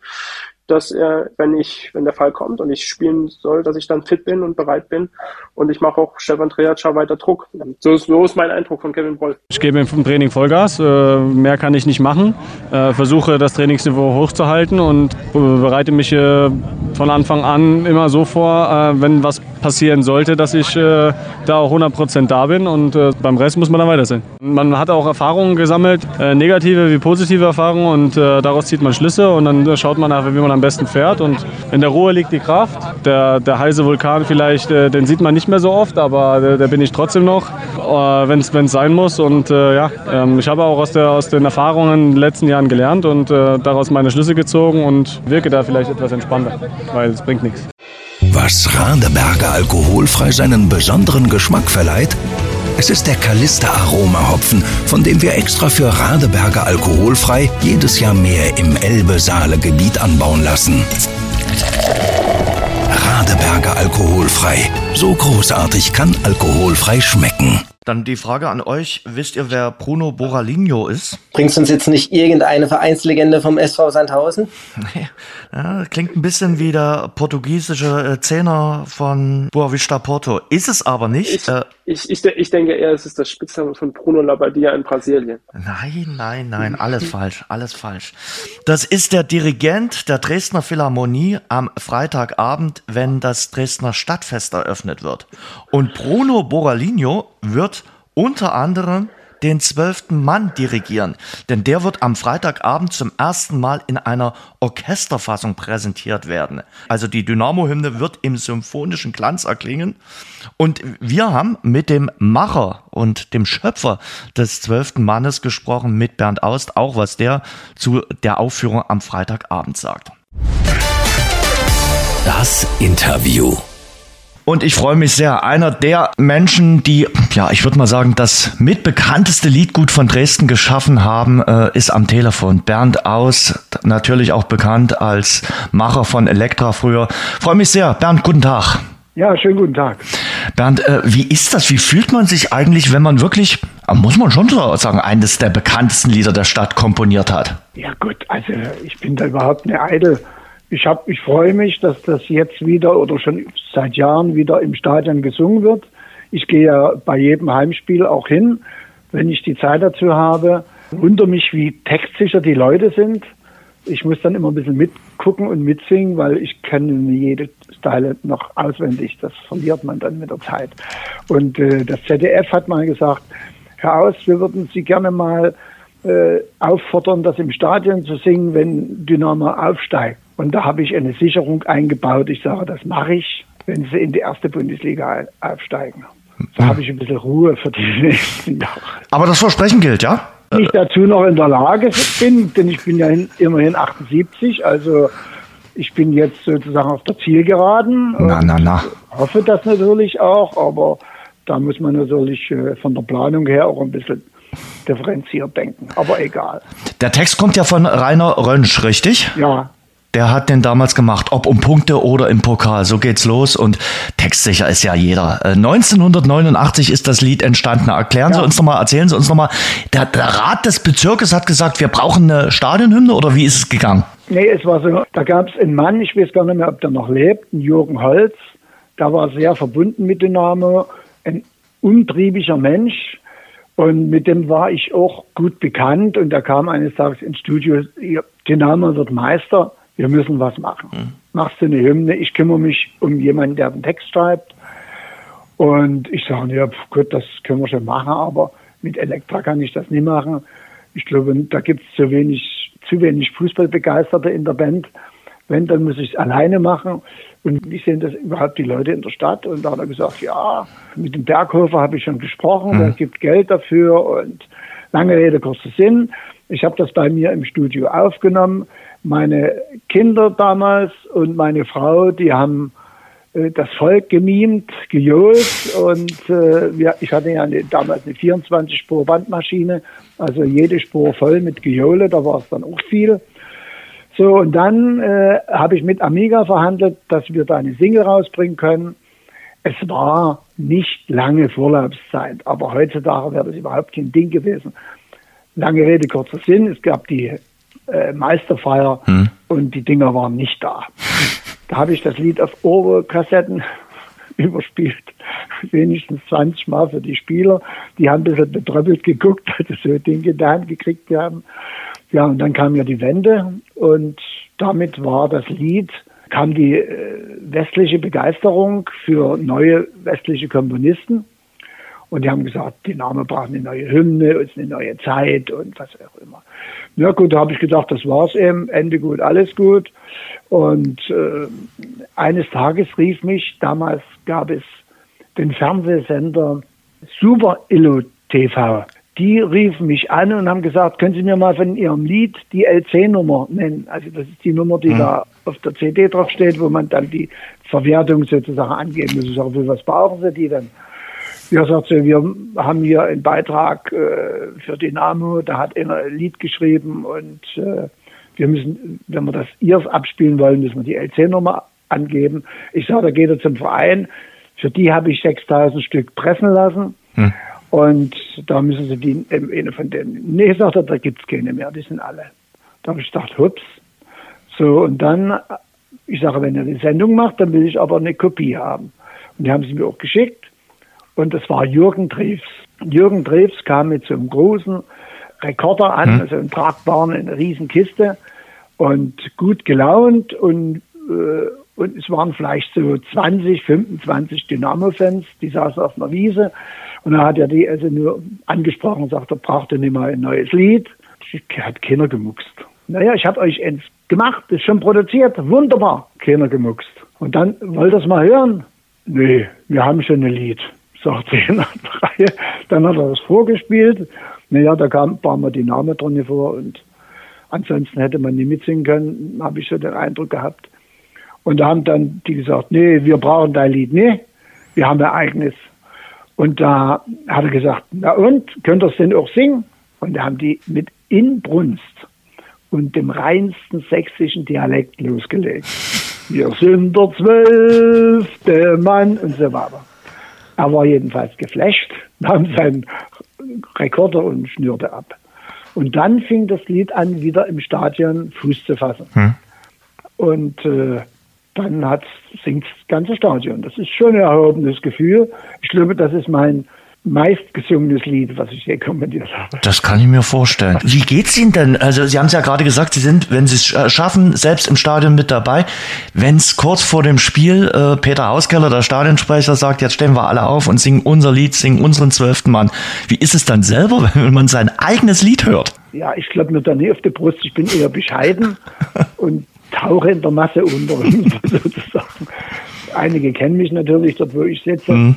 S3: dass er, wenn ich, wenn der Fall kommt und ich spielen soll, dass ich dann fit bin und bereit bin. Und ich mache auch Stefan Trejatscha weiter Druck. So, so ist mein Eindruck von Kevin Boll.
S6: Ich gebe im Training Vollgas. Äh, mehr kann ich nicht machen. Äh, versuche das Trainingsniveau hochzuhalten und bereite mich äh, von Anfang an immer so vor, wenn was passieren sollte, dass ich da auch 100% da bin. Und beim Rest muss man dann weiter sein. Man hat auch Erfahrungen gesammelt, negative wie positive Erfahrungen. Und daraus zieht man Schlüsse und dann schaut man einfach, wie man am besten fährt. Und in der Ruhe liegt die Kraft. Der, der heiße Vulkan vielleicht, äh, den sieht man nicht mehr so oft, aber der, der bin ich trotzdem noch, äh, wenn es sein muss. Und äh, ja, ähm, ich habe auch aus, der, aus den Erfahrungen in den letzten Jahren gelernt und äh, daraus meine Schlüsse gezogen und wirke da vielleicht etwas entspannter, weil es bringt nichts.
S1: Was Radeberger alkoholfrei seinen besonderen Geschmack verleiht? Es ist der Kalister Aroma Hopfen, von dem wir extra für Radeberger alkoholfrei jedes Jahr mehr im Elbe-Saale-Gebiet anbauen lassen. Radeberger alkoholfrei. So großartig kann alkoholfrei schmecken.
S2: Dann die Frage an euch, wisst ihr, wer Bruno Boralinho ist?
S5: Bringst du uns jetzt nicht irgendeine Vereinslegende vom SV Sandhausen?
S2: Nee, ja, klingt ein bisschen wie der portugiesische äh, Zehner von Boavista Porto. Ist es aber nicht.
S3: Ich, äh, ich, ich, ich, denke eher, es ist das Spitzname von Bruno Labbadia in Brasilien.
S2: Nein, nein, nein, alles falsch, alles falsch. Das ist der Dirigent der Dresdner Philharmonie am Freitagabend, wenn das Dresdner Stadtfest eröffnet wird. Und Bruno Boralinho wird unter anderem den zwölften Mann dirigieren, denn der wird am Freitagabend zum ersten Mal in einer Orchesterfassung präsentiert werden. Also die Dynamo-Hymne wird im symphonischen Glanz erklingen und wir haben mit dem Macher und dem Schöpfer des zwölften Mannes gesprochen, mit Bernd Aust, auch was der zu der Aufführung am Freitagabend sagt.
S1: Das Interview.
S2: Und ich freue mich sehr. Einer der Menschen, die, ja, ich würde mal sagen, das mitbekannteste Liedgut von Dresden geschaffen haben, äh, ist am Telefon. Bernd Aus, natürlich auch bekannt als Macher von Elektra früher. Freue mich sehr. Bernd, guten Tag.
S10: Ja, schönen guten Tag.
S2: Bernd, äh, wie ist das? Wie fühlt man sich eigentlich, wenn man wirklich, äh, muss man schon sagen, eines der bekanntesten Lieder der Stadt komponiert hat?
S10: Ja gut, also ich bin da überhaupt nicht eitel ich, hab, ich freue mich, dass das jetzt wieder oder schon seit Jahren wieder im Stadion gesungen wird. Ich gehe ja bei jedem Heimspiel auch hin, wenn ich die Zeit dazu habe. Wundere mich, wie textsicher die Leute sind. Ich muss dann immer ein bisschen mitgucken und mitsingen, weil ich kenne jede Style noch auswendig. Das verliert man dann mit der Zeit. Und äh, das ZDF hat mal gesagt, Herr Aus, wir würden Sie gerne mal äh, auffordern, das im Stadion zu singen, wenn Dynamo aufsteigt. Und da habe ich eine Sicherung eingebaut. Ich sage, das mache ich, wenn sie in die erste Bundesliga aufsteigen. So habe ich ein bisschen Ruhe für die nächsten Jahre.
S2: Aber das Versprechen gilt, ja?
S10: Wenn ich dazu noch in der Lage bin, denn ich bin ja immerhin 78, also ich bin jetzt sozusagen auf der Zielgeraden.
S2: Na, na, na.
S10: Hoffe das natürlich auch, aber da muss man natürlich äh, von der Planung her auch ein bisschen differenziert denken, aber egal.
S2: Der Text kommt ja von Rainer Rönsch, richtig?
S10: Ja,
S2: Der hat den damals gemacht, ob um Punkte oder im Pokal. So geht's los und textsicher ist ja jeder. Äh, 1989 ist das Lied entstanden. Erklären Sie uns nochmal, erzählen Sie uns nochmal. Der, der Rat des Bezirkes hat gesagt, wir brauchen eine Stadionhymne oder wie ist es gegangen?
S10: Nee, es war so, da gab es einen Mann, ich weiß gar nicht mehr, ob der noch lebt, einen Jürgen Holz, der war sehr verbunden mit Dynamo, ein untriebiger Mensch und mit dem war ich auch gut bekannt und er kam eines Tages ins Studio, "Ihr Dynamo wird Meister, wir müssen was machen. Machst du eine Hymne, ich kümmere mich um jemanden, der den Text schreibt und ich sage, ja pf, gut, das können wir schon machen, aber mit Elektra kann ich das nicht machen. Ich glaube, da gibt es zu wenig, zu wenig Fußballbegeisterte in der Band. Wenn, dann muss ich es alleine machen. Und wie sehen das überhaupt die Leute in der Stadt? Und da hat er gesagt, ja, mit dem Berghofer habe ich schon gesprochen, der gibt Geld dafür und lange Rede, kurzer Sinn. Ich habe das bei mir im Studio aufgenommen. Meine Kinder damals und meine Frau, die haben äh, das Volk gemimt, gejohlt und äh, wir, ich hatte ja eine, damals eine 24-Spur-Bandmaschine, also jede Spur voll mit Gejohle, da war es dann auch viel. So, und dann äh, habe ich mit Amiga verhandelt, dass wir da eine Single rausbringen können. Es war nicht lange Vorlaufzeit, aber heutzutage wäre das überhaupt kein Ding gewesen. Lange Rede, kurzer Sinn, es gab die äh, Meisterfeier und die Dinger waren nicht da. Da habe ich das Lied auf Ohrkassetten überspielt, wenigstens 20 Mal für die Spieler. Die haben ein bisschen betröppelt geguckt, weil sie so Dinge in die Hand gekriegt haben. Ja, und dann kam ja die Wende und damit war das Lied, kam die äh, westliche Begeisterung für neue westliche Komponisten. Und die haben gesagt, die Name braucht eine neue Hymne, ist eine neue Zeit und was auch immer. Ja gut, da habe ich gedacht, das war's eben, Ende gut, alles gut. Und äh, eines Tages rief mich, damals gab es den Fernsehsender Super Illo TV. Die riefen mich an und haben gesagt, können Sie mir mal von Ihrem Lied die LC-Nummer nennen? Also das ist die Nummer, die da auf der CD drauf steht, wo man dann die Verwertung sozusagen angeben muss. Ich sage, was brauchen Sie die denn? Ja, sagt sie, wir haben hier einen Beitrag äh, für Dynamo, da hat einer ein Lied geschrieben und äh, wir müssen, wenn wir das ihrs abspielen wollen, müssen wir die LC-Nummer angeben. Ich sage, da geht er zum Verein. Für die habe ich 6000 Stück pressen lassen. Und da müssen sie die, ähm, eine von denen, nee, sagt er, da gibt's keine mehr, die sind alle. Da habe ich gedacht, hups. So, und dann, ich sage, wenn ihr die Sendung macht, dann will ich aber eine Kopie haben. Und die haben sie mir auch geschickt. Und das war Jürgen Drews. Jürgen Drews kam mit so einem großen Rekorder an, also einen tragbaren, eine riesen Kiste und gut gelaunt und, äh, und es waren vielleicht so 20, 25 Dynamo-Fans, die saßen auf einer Wiese und da hat er die also nur angesprochen und sagt, er brauchte nicht mal ein neues Lied. Hat keiner gemuckst. Naja, ich habe euch eins gemacht, ist schon produziert, wunderbar, keiner gemuckst. Und dann, wollt ihr das mal hören? Nee, wir haben schon ein Lied, sagt sie in der Reihe. Dann hat er das vorgespielt. Naja, da kam, waren wir die Namen drin vor und ansonsten hätte man nie mitsingen können, habe ich so den Eindruck gehabt. Und da haben dann die gesagt, nee, wir brauchen dein Lied nicht, wir haben ein eigenes. Und da hat er gesagt, na und, könnt ihr es denn auch singen? Und da haben die mit Inbrunst und dem reinsten sächsischen Dialekt losgelegt. Wir sind der zwölfte Mann und so weiter. Er war jedenfalls geflasht, nahm seinen Rekorder und schnürte ab. Und dann fing das Lied an, wieder im Stadion Fuß zu fassen. Und äh, dann hat singt das ganze Stadion. Das ist schon ein erhobenes Gefühl. Ich glaube, das ist mein meistgesungenes Lied, was ich je kommentiert habe.
S2: Das kann ich mir vorstellen. Wie geht's Ihnen denn? Also Sie haben es ja gerade gesagt, Sie sind, wenn Sie es äh, schaffen, selbst im Stadion mit dabei. Wenn es kurz vor dem Spiel äh, Peter Hauskeller, der Stadionsprecher, sagt, jetzt stellen wir alle auf und singen unser Lied, singen unseren zwölften Mann. Wie ist es dann selber, wenn man sein eigenes Lied hört?
S10: Ja, ich glaube mir da nie auf die Brust. Ich bin eher bescheiden und tauche in der Masse unter, sozusagen. Einige kennen mich natürlich dort, wo ich sitze.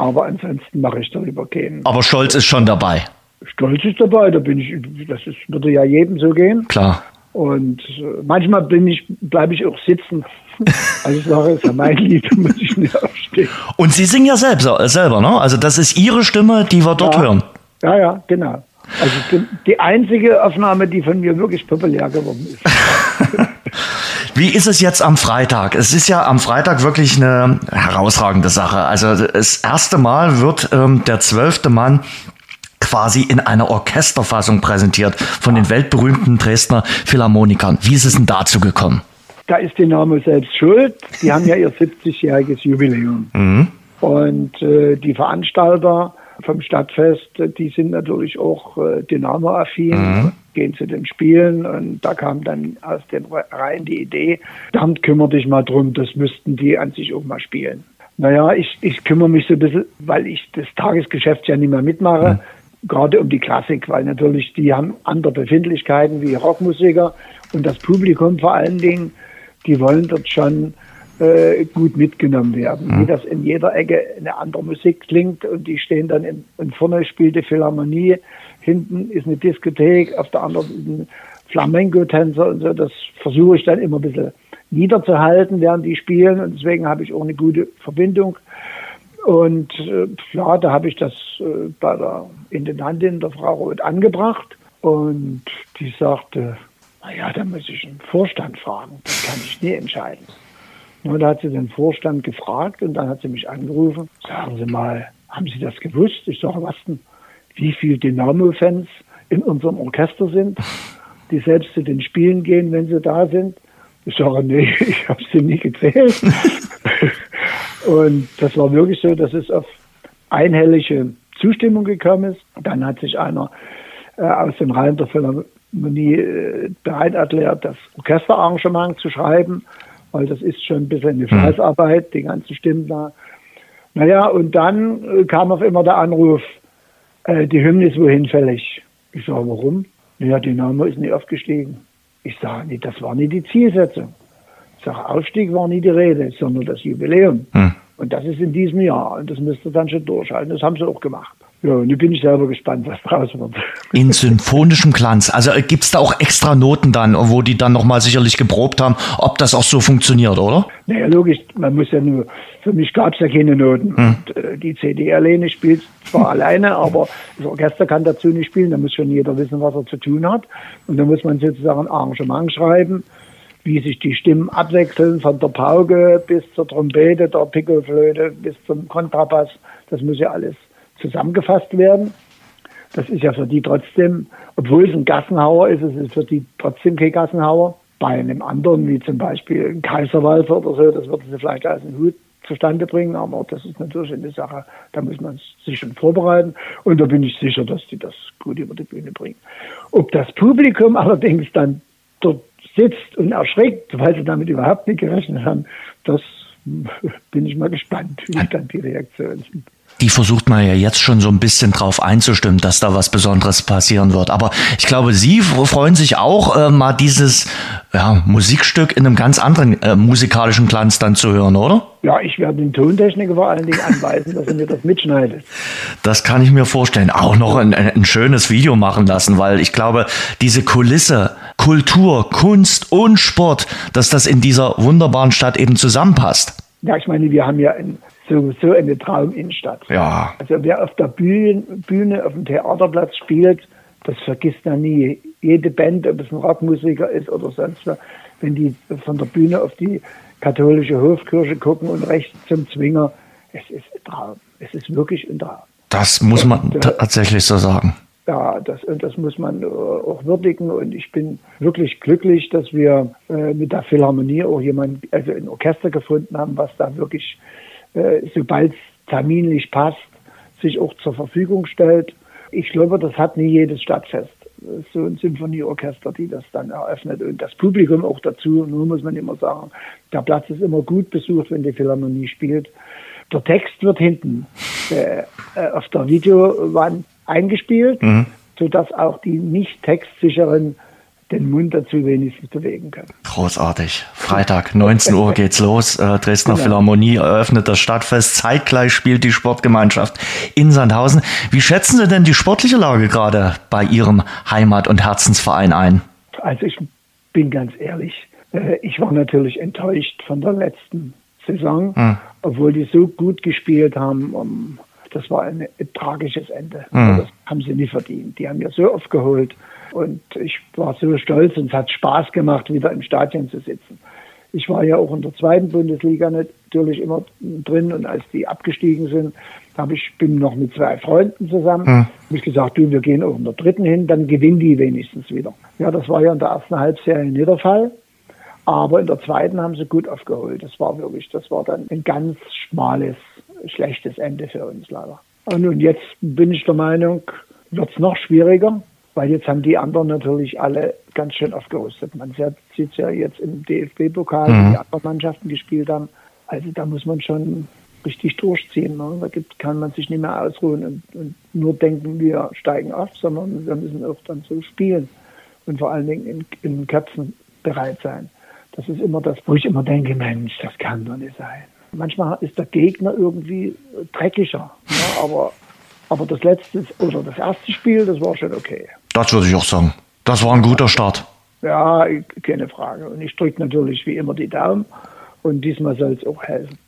S10: Aber ansonsten mache ich darüber keinen.
S2: Aber Stolz ist schon dabei.
S10: Stolz ist dabei, da bin ich, das ist, würde ja jedem so gehen.
S2: Klar.
S10: Und äh, manchmal bin ich, bleibe ich auch sitzen. Also ich sage, es ist ja mein Lied, da muss ich nicht aufstehen.
S2: Und Sie singen ja selbst, äh, selber, ne? Also das ist Ihre Stimme, die wir dort
S10: Ja.
S2: hören.
S10: Ja, ja, genau. Also die, die einzige Aufnahme, die von mir wirklich populär geworden ist.
S2: Wie ist es jetzt am Freitag? Es ist ja am Freitag wirklich eine herausragende Sache. Also das erste Mal wird ähm, der zwölfte Mann quasi in einer Orchesterfassung präsentiert von den weltberühmten Dresdner Philharmonikern. Wie ist es denn dazu gekommen?
S10: Da ist Dynamo selbst schuld. Die haben ja ihr 70-jähriges Jubiläum. Mhm. Und äh, die Veranstalter vom Stadtfest, die sind natürlich auch äh, Dynamo-affin, mhm. gehen zu den Spielen und da kam dann aus den Reihen die Idee, dann kümmere dich mal drum, das müssten die an sich auch mal spielen. Naja, ich, ich kümmere mich so ein bisschen, weil ich das Tagesgeschäft ja nicht mehr mitmache, mhm. gerade um die Klassik, weil natürlich die haben andere Befindlichkeiten wie Rockmusiker und das Publikum vor allen Dingen, die wollen dort schon äh, gut mitgenommen werden. Mhm. Wie das in jeder Ecke eine andere Musik klingt und die stehen dann in, und vorne spielt die Philharmonie, hinten ist eine Diskothek, auf der anderen ist ein Flamenco-Tänzer und so. Das versuche ich dann immer ein bisschen niederzuhalten, während die spielen und deswegen habe ich auch eine gute Verbindung. Und äh, ja, da habe ich das äh, bei der Intendantin, der Frau Roth, angebracht und die sagte, naja, da muss ich einen Vorstand fragen, das kann ich nie entscheiden. Und da hat sie den Vorstand gefragt und dann hat sie mich angerufen. Sagen Sie mal, haben Sie das gewusst? Ich sage, was denn? Wie viele Dynamo-Fans in unserem Orchester sind, die selbst zu den Spielen gehen, wenn sie da sind? Ich sage, nee, ich habe sie nie gezählt. und das war wirklich so, dass es auf einhellige Zustimmung gekommen ist. Dann hat sich einer äh, aus den Reihen der Philharmonie äh, bereit erklärt, das Orchesterarrangement zu schreiben weil das ist schon ein bisschen eine hm. Fleißarbeit, die ganzen Stimmen da. Naja, und dann äh, kam auf immer der Anruf, äh, die Hymne ist wohin fällig. Ich sage, warum? Ja, Dynamo ist nie aufgestiegen. Ich sage, nee, das war nie die Zielsetzung. Ich sage, Aufstieg war nie die Rede, sondern das Jubiläum. Hm. Und das ist in diesem Jahr. Und das müsste dann schon durchhalten. Das haben sie auch gemacht. Ja, nun bin ich selber gespannt, was draus wird.
S2: In symphonischem Glanz. Also äh, gibt es da auch extra Noten dann, wo die dann nochmal sicherlich geprobt haben, ob das auch so funktioniert, oder?
S10: Naja, logisch. Man muss ja nur, für mich gab es ja keine Noten. Hm. Und, äh, die CD alleine spielt zwar alleine, aber das Orchester kann dazu nicht spielen. Da muss schon jeder wissen, was er zu tun hat. Und da muss man sozusagen ein Arrangement schreiben wie sich die Stimmen abwechseln, von der Pauke bis zur Trompete, der Pickelflöte bis zum Kontrabass. Das muss ja alles zusammengefasst werden. Das ist ja für die trotzdem, obwohl es ein Gassenhauer ist, es ist für die trotzdem kein Gassenhauer. Bei einem anderen, wie zum Beispiel ein Kaiserwalzer oder so, das würden sie vielleicht als einen Hut zustande bringen, aber das ist natürlich eine Sache, da muss man sich schon vorbereiten und da bin ich sicher, dass die das gut über die Bühne bringen. Ob das Publikum allerdings dann dort sitzt und erschreckt, weil sie damit überhaupt nicht gerechnet haben, das bin ich mal gespannt, wie dann die Reaktionen sind
S2: die versucht man ja jetzt schon so ein bisschen drauf einzustimmen, dass da was Besonderes passieren wird. Aber ich glaube, Sie freuen sich auch, äh, mal dieses ja, Musikstück in einem ganz anderen äh, musikalischen Glanz dann zu hören, oder?
S10: Ja, ich werde den Tontechniker vor allen Dingen anweisen, dass er mir das mitschneidet.
S2: Das kann ich mir vorstellen. Auch noch ein, ein schönes Video machen lassen, weil ich glaube, diese Kulisse, Kultur, Kunst und Sport, dass das in dieser wunderbaren Stadt eben zusammenpasst.
S10: Ja, ich meine, wir haben ja ein sowieso eine Trauminnenstadt.
S2: Ja.
S10: Also wer auf der Bühne, Bühne, auf dem Theaterplatz spielt, das vergisst er nie. Jede Band, ob es ein Rockmusiker ist oder sonst was, wenn die von der Bühne auf die katholische Hofkirche gucken und rechts zum Zwinger, es ist ein Traum. Es ist wirklich ein Traum.
S2: Das muss man und, äh, tatsächlich so sagen.
S10: Ja, das, und das muss man äh, auch würdigen. Und ich bin wirklich glücklich, dass wir äh, mit der Philharmonie auch jemand, also ein Orchester gefunden haben, was da wirklich äh, sobald es terminlich passt, sich auch zur Verfügung stellt. Ich glaube, das hat nie jedes Stadtfest. So ein Symphonieorchester, die das dann eröffnet und das Publikum auch dazu. Nur muss man immer sagen, der Platz ist immer gut besucht, wenn die Philharmonie spielt. Der Text wird hinten äh, äh auf der Videowand eingespielt, mhm. sodass auch die nicht textsicheren den Mund dazu wenigstens bewegen können.
S2: Großartig. Freitag, 19 Uhr geht's los. Äh, Dresdner genau. Philharmonie eröffnet das Stadtfest. Zeitgleich spielt die Sportgemeinschaft in Sandhausen. Wie schätzen Sie denn die sportliche Lage gerade bei Ihrem Heimat- und Herzensverein ein?
S10: Also ich bin ganz ehrlich, äh, ich war natürlich enttäuscht von der letzten Saison, hm. obwohl die so gut gespielt haben. das war ein, ein tragisches Ende. Mhm. Das haben sie nie verdient. Die haben mir so oft geholt und ich war so stolz und es hat Spaß gemacht, wieder im Stadion zu sitzen. Ich war ja auch in der zweiten Bundesliga natürlich immer drin und als die abgestiegen sind, habe ich bin noch mit zwei Freunden zusammen. Hm. Habe ich gesagt, du, wir gehen auch in der dritten hin, dann gewinnen die wenigstens wieder. Ja, das war ja in der ersten Halbserie nicht der Fall. Aber in der zweiten haben sie gut aufgeholt. Das war wirklich, das war dann ein ganz schmales, schlechtes Ende für uns leider. Und jetzt bin ich der Meinung, wird es noch schwieriger, weil jetzt haben die anderen natürlich alle ganz schön aufgerüstet. Man sieht ja jetzt im DFB-Pokal, mhm. wie die anderen Mannschaften gespielt haben. Also da muss man schon richtig durchziehen. Ne? Da gibt, kann man sich nicht mehr ausruhen und, und, nur denken, wir steigen auf, sondern wir müssen auch dann so spielen und vor allen Dingen in, in Köpfen bereit sein. Das ist immer das, wo ich immer denke, Mensch, das kann doch nicht sein. Manchmal ist der Gegner irgendwie dreckiger, ne? aber, aber das letzte oder das erste Spiel, das war schon okay.
S2: Das würde ich auch sagen. Das war ein guter Start.
S10: Ja, keine Frage. Und ich drücke natürlich wie immer die Daumen und diesmal soll es auch helfen.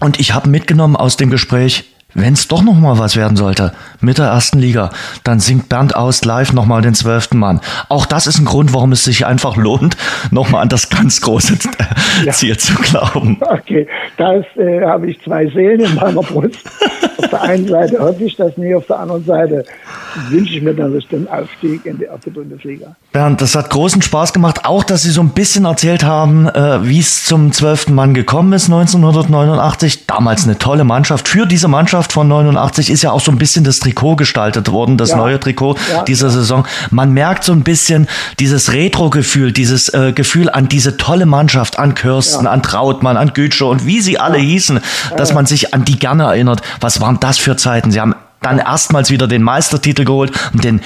S2: Und ich habe mitgenommen aus dem Gespräch, wenn es doch noch mal was werden sollte mit der ersten Liga, dann singt Bernd aus live noch mal den zwölften Mann. Auch das ist ein Grund, warum es sich einfach lohnt, noch mal an das ganz große ja. Ziel zu glauben.
S10: Okay, da äh, habe ich zwei Seelen in meiner Brust. auf der einen Seite hoffe ich das nie, auf der anderen Seite wünsche ich mir dann den Aufstieg in die erste Bundesliga.
S2: Bernd, das hat großen Spaß gemacht, auch dass Sie so ein bisschen erzählt haben, äh, wie es zum zwölften Mann gekommen ist 1989. Damals eine tolle Mannschaft. Für diese Mannschaft von 89 ist ja auch so ein bisschen das Trikot gestaltet worden, das ja. neue Trikot ja. dieser Saison. Man merkt so ein bisschen dieses Retro-Gefühl, dieses äh, Gefühl an diese tolle Mannschaft, an Kirsten, ja. an Trautmann, an Gütsche und wie sie alle hießen, dass man sich an die gerne erinnert. Was waren das für Zeiten? Sie haben dann erstmals wieder den Meistertitel geholt und den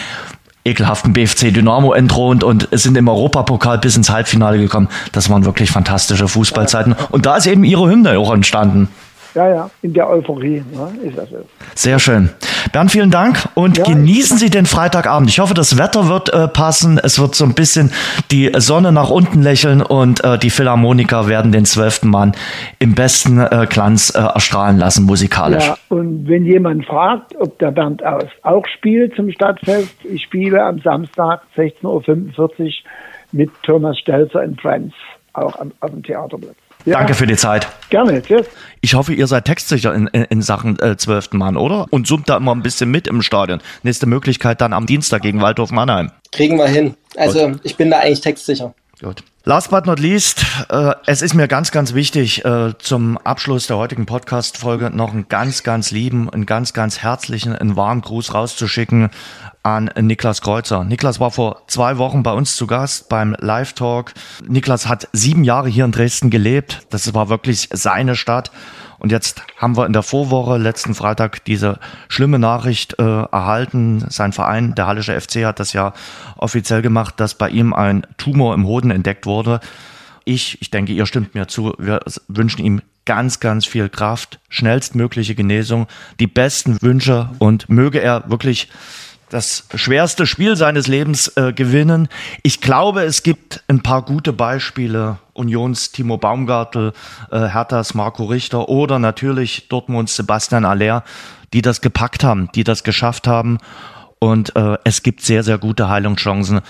S2: ekelhaften BFC Dynamo entthront und sind im Europapokal bis ins Halbfinale gekommen. Das waren wirklich fantastische Fußballzeiten. Und da ist eben ihre Hymne auch entstanden.
S10: Ja, ja, in der Euphorie ne, ist das so.
S2: Sehr schön. Bernd, vielen Dank und ja, genießen Sie den Freitagabend. Ich hoffe, das Wetter wird äh, passen. Es wird so ein bisschen die Sonne nach unten lächeln und äh, die Philharmoniker werden den zwölften Mann im besten äh, Glanz äh, erstrahlen lassen, musikalisch. Ja,
S10: und wenn jemand fragt, ob der Bernd aus auch spielt zum Stadtfest, ich spiele am Samstag 16.45 Uhr mit Thomas Stelzer in Friends, auch am, auf dem Theaterplatz.
S2: Ja. Danke für die Zeit.
S10: Gerne, tschüss.
S2: Ich hoffe, ihr seid textsicher in, in, Sachen äh, 12. Mann, oder? Und summt da immer ein bisschen mit im Stadion. Nächste Möglichkeit dann am Dienstag gegen Waldhof Mannheim.
S5: Kriegen wir hin. Also Gut. ich bin da eigentlich textsicher.
S2: Gut. Last but not least, äh, es ist mir ganz, ganz wichtig, äh, zum Abschluss der heutigen Podcast-Folge noch einen ganz, ganz lieben, einen ganz, ganz herzlichen, einen warmen Gruß rauszuschicken an Niklas Kreuzer. Niklas war vor zwei Wochen bei uns zu Gast beim Live Talk. Niklas hat sieben Jahre hier in Dresden gelebt. Das war wirklich seine Stadt. Und jetzt haben wir in der Vorwoche, letzten Freitag, diese schlimme Nachricht äh, erhalten. Sein Verein, der Hallische FC, hat das ja offiziell gemacht, dass bei ihm ein Tumor im Hoden entdeckt wurde. Ich, ich denke, ihr stimmt mir zu, wir wünschen ihm ganz, ganz viel Kraft, schnellstmögliche Genesung, die besten Wünsche und möge er wirklich das schwerste Spiel seines Lebens äh, gewinnen. Ich glaube, es gibt ein paar gute Beispiele. Unions Timo Baumgartel, äh, Herthas Marco Richter oder natürlich Dortmunds Sebastian Aller, die das gepackt haben, die das geschafft haben. Und äh, es gibt sehr, sehr gute Heilungschancen.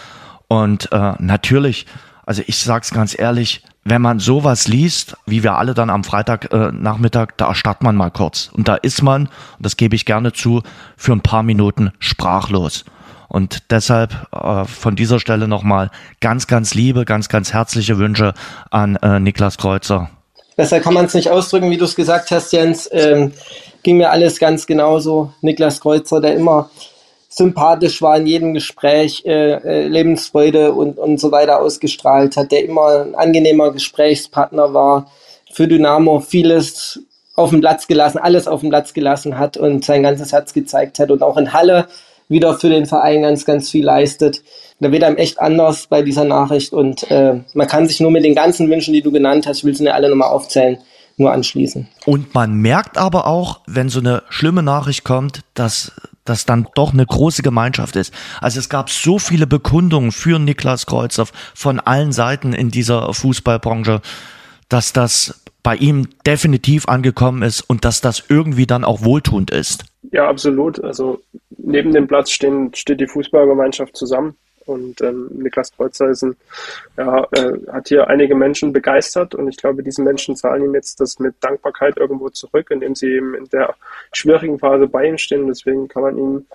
S2: Und äh, natürlich, also ich sag's ganz ehrlich, wenn man sowas liest, wie wir alle dann am Freitagnachmittag, äh, da erstarrt man mal kurz. Und da ist man, das gebe ich gerne zu, für ein paar Minuten sprachlos. Und deshalb äh, von dieser Stelle nochmal ganz, ganz liebe, ganz, ganz herzliche Wünsche an äh, Niklas Kreuzer.
S5: Besser kann man es nicht ausdrücken, wie du es gesagt hast, Jens. Ähm, ging mir alles ganz genauso. Niklas Kreuzer, der immer sympathisch war in jedem Gespräch, äh, äh, Lebensfreude und, und so weiter ausgestrahlt hat, der immer ein angenehmer Gesprächspartner war, für Dynamo vieles auf dem Platz gelassen, alles auf dem Platz gelassen hat und sein ganzes Herz gezeigt hat und auch in Halle wieder für den Verein ganz, ganz viel leistet. Da wird einem echt anders bei dieser Nachricht und äh, man kann sich nur mit den ganzen Wünschen, die du genannt hast, ich will sie nicht alle nochmal aufzählen, nur anschließen.
S2: Und man merkt aber auch, wenn so eine schlimme Nachricht kommt, dass das dann doch eine große Gemeinschaft ist. Also es gab so viele Bekundungen für Niklas Kreuzer von allen Seiten in dieser Fußballbranche, dass das bei ihm definitiv angekommen ist und dass das irgendwie dann auch wohltuend ist.
S3: Ja, absolut. Also neben dem Platz stehen, steht die Fußballgemeinschaft zusammen. Und ähm, Niklas Kreuzer ist ein, ja, äh, hat hier einige Menschen begeistert und ich glaube, diese Menschen zahlen ihm jetzt das mit Dankbarkeit irgendwo zurück, indem sie eben in der schwierigen Phase bei ihm stehen. Deswegen kann man ihm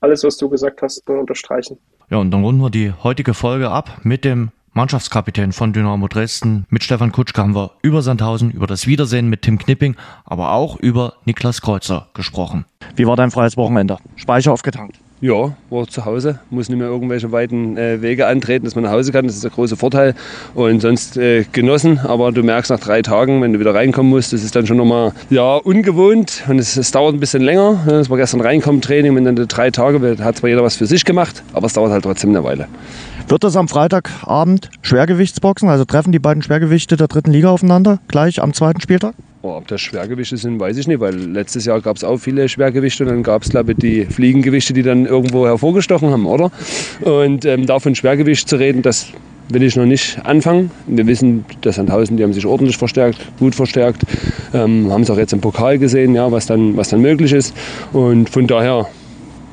S3: alles, was du gesagt hast, nur unterstreichen.
S2: Ja, und dann runden wir die heutige Folge ab mit dem Mannschaftskapitän von Dynamo Dresden. Mit Stefan Kutschke haben wir über Sandhausen, über das Wiedersehen mit Tim Knipping, aber auch über Niklas Kreuzer gesprochen. Wie war dein freies Wochenende? Speicher aufgetankt?
S11: Ja, war zu Hause, muss nicht mehr irgendwelche weiten äh, Wege antreten, dass man nach Hause kann. Das ist der große Vorteil. Und sonst äh, genossen, aber du merkst nach drei Tagen, wenn du wieder reinkommen musst, das ist dann schon nochmal ja, ungewohnt und es, es dauert ein bisschen länger. Das war gestern reinkommen, Training, wenn dann drei Tage, hat zwar jeder was für sich gemacht, aber es dauert halt trotzdem eine Weile.
S2: Wird das am Freitagabend Schwergewichtsboxen? Also treffen die beiden Schwergewichte der dritten Liga aufeinander gleich am zweiten Spieltag?
S11: Oh, ob das Schwergewichte sind, weiß ich nicht, weil letztes Jahr gab es auch viele Schwergewichte und dann gab es, glaube ich, die Fliegengewichte, die dann irgendwo hervorgestochen haben, oder? Und ähm, davon Schwergewicht zu reden, das will ich noch nicht anfangen. Wir wissen, dass Sandhausen, die haben sich ordentlich verstärkt, gut verstärkt, ähm, haben es auch jetzt im Pokal gesehen, ja, was, dann, was dann möglich ist. Und von daher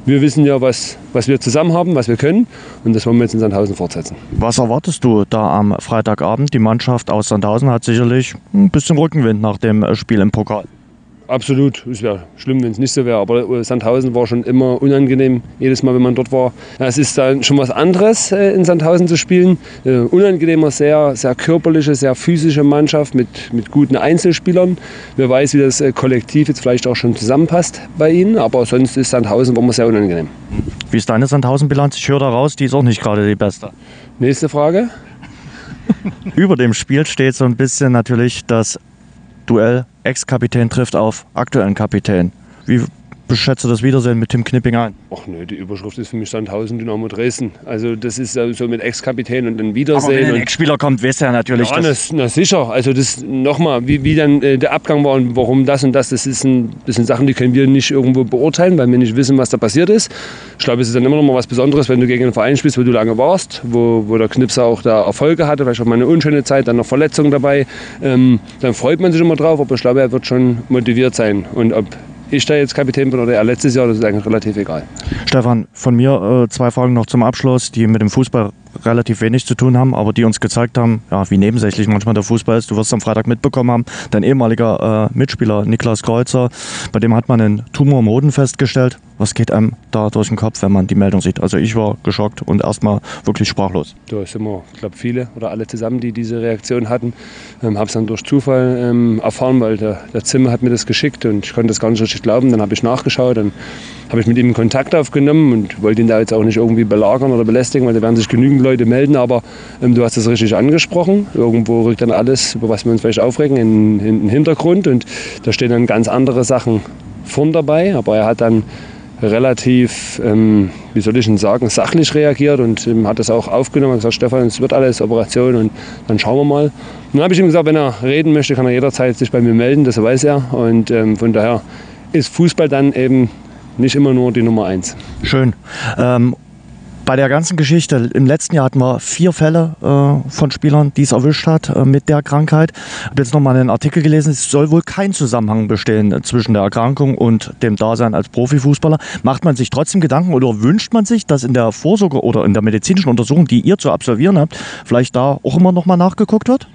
S11: wir wissen ja, was, was wir zusammen haben, was wir können. Und das wollen wir jetzt in Sandhausen fortsetzen.
S2: Was erwartest du da am Freitagabend? Die Mannschaft aus Sandhausen hat sicherlich ein bisschen Rückenwind nach dem Spiel im Pokal.
S11: Absolut. Es wäre schlimm, wenn es nicht so wäre. Aber äh, Sandhausen war schon immer unangenehm, jedes Mal, wenn man dort war. Es ist dann schon was anderes, äh, in Sandhausen zu spielen. Äh, unangenehmer, sehr, sehr körperliche, sehr physische Mannschaft mit, mit guten Einzelspielern. Wer weiß, wie das Kollektiv jetzt vielleicht auch schon zusammenpasst bei ihnen. Aber sonst ist Sandhausen immer sehr unangenehm.
S2: Wie ist deine Sandhausen-Bilanz? Ich höre da raus, die ist auch nicht gerade die beste.
S11: Nächste Frage.
S2: Über dem Spiel steht so ein bisschen natürlich das Duell Ex-Kapitän trifft auf aktuellen Kapitän. Wie beschätzt du das Wiedersehen mit Tim Knipping ein?
S11: Ach nö, die Überschrift ist für mich Sandhausen, Dynamo Dresden. Also das ist so mit Ex-Kapitän und dann Wiedersehen. Aber
S2: wenn ein Ex-Spieler kommt, weiß er natürlich.
S11: Ja, das na, na, sicher. Also das nochmal, wie, wie dann äh, der Abgang war und warum das und das, das, ist ein, das sind Sachen, die können wir nicht irgendwo beurteilen, weil wir nicht wissen, was da passiert ist. Ich glaube, es ist dann immer noch mal was Besonderes, wenn du gegen einen Verein spielst, wo du lange warst, wo, wo der Knipser auch da Erfolge hatte, vielleicht auch mal eine unschöne Zeit, dann noch Verletzungen dabei. Ähm, dann freut man sich immer drauf, aber ich glaube, er wird schon motiviert sein. Und ob ich da jetzt Kapitän bin oder er letztes Jahr, das ist eigentlich relativ egal.
S2: Stefan, von mir äh, zwei Fragen noch zum Abschluss, die mit dem Fußball relativ wenig zu tun haben, aber die uns gezeigt haben, ja, wie nebensächlich manchmal der Fußball ist. Du wirst am Freitag mitbekommen haben, dein ehemaliger äh, Mitspieler Niklas Kreuzer, bei dem hat man einen Tumor im Hoden festgestellt. Was geht einem da durch den Kopf, wenn man die Meldung sieht? Also ich war geschockt und erstmal wirklich sprachlos.
S11: Da sind wir, ich glaube, viele oder alle zusammen, die diese Reaktion hatten. Ähm, habe es dann durch Zufall ähm, erfahren, weil der, der Zimmer hat mir das geschickt und ich konnte das gar nicht richtig glauben. Dann habe ich nachgeschaut, dann habe ich mit ihm Kontakt aufgenommen und wollte ihn da jetzt auch nicht irgendwie belagern oder belästigen, weil da werden sich genügend Leute melden. Aber ähm, du hast das richtig angesprochen. Irgendwo rückt dann alles, über was wir uns vielleicht aufregen, in, in den Hintergrund und da stehen dann ganz andere Sachen vorn dabei. Aber er hat dann relativ, ähm, wie soll ich denn sagen, sachlich reagiert und ähm, hat das auch aufgenommen und gesagt, Stefan, es wird alles Operation und dann schauen wir mal. Und dann habe ich ihm gesagt, wenn er reden möchte, kann er jederzeit sich bei mir melden, das weiß er. Und ähm, von daher ist Fußball dann eben nicht immer nur die Nummer eins.
S2: Schön. Ähm, bei der ganzen Geschichte, im letzten Jahr hatten wir vier Fälle äh, von Spielern, die es erwischt hat äh, mit der Krankheit. Ich habe jetzt nochmal einen Artikel gelesen, es soll wohl kein Zusammenhang bestehen zwischen der Erkrankung und dem Dasein als Profifußballer. Macht man sich trotzdem Gedanken oder wünscht man sich, dass in der Vorsorge oder in der medizinischen Untersuchung, die ihr zu absolvieren habt, vielleicht da auch immer nochmal nachgeguckt wird?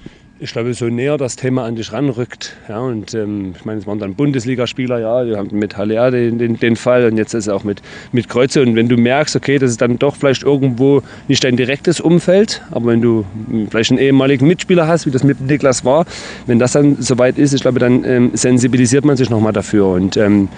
S11: Ich glaube, so näher das Thema an dich ranrückt. Ja, und ähm, ich meine, es waren dann Bundesligaspieler, ja, wir haben mit Haller den, den, den, Fall und jetzt ist es auch mit, mit Kreuze. Und wenn du merkst, okay, das ist dann doch vielleicht irgendwo nicht dein direktes Umfeld, aber wenn du vielleicht einen ehemaligen Mitspieler hast, wie das mit Niklas war, wenn das dann soweit ist, ich glaube, dann ähm, sensibilisiert man sich nochmal dafür. Und ähm,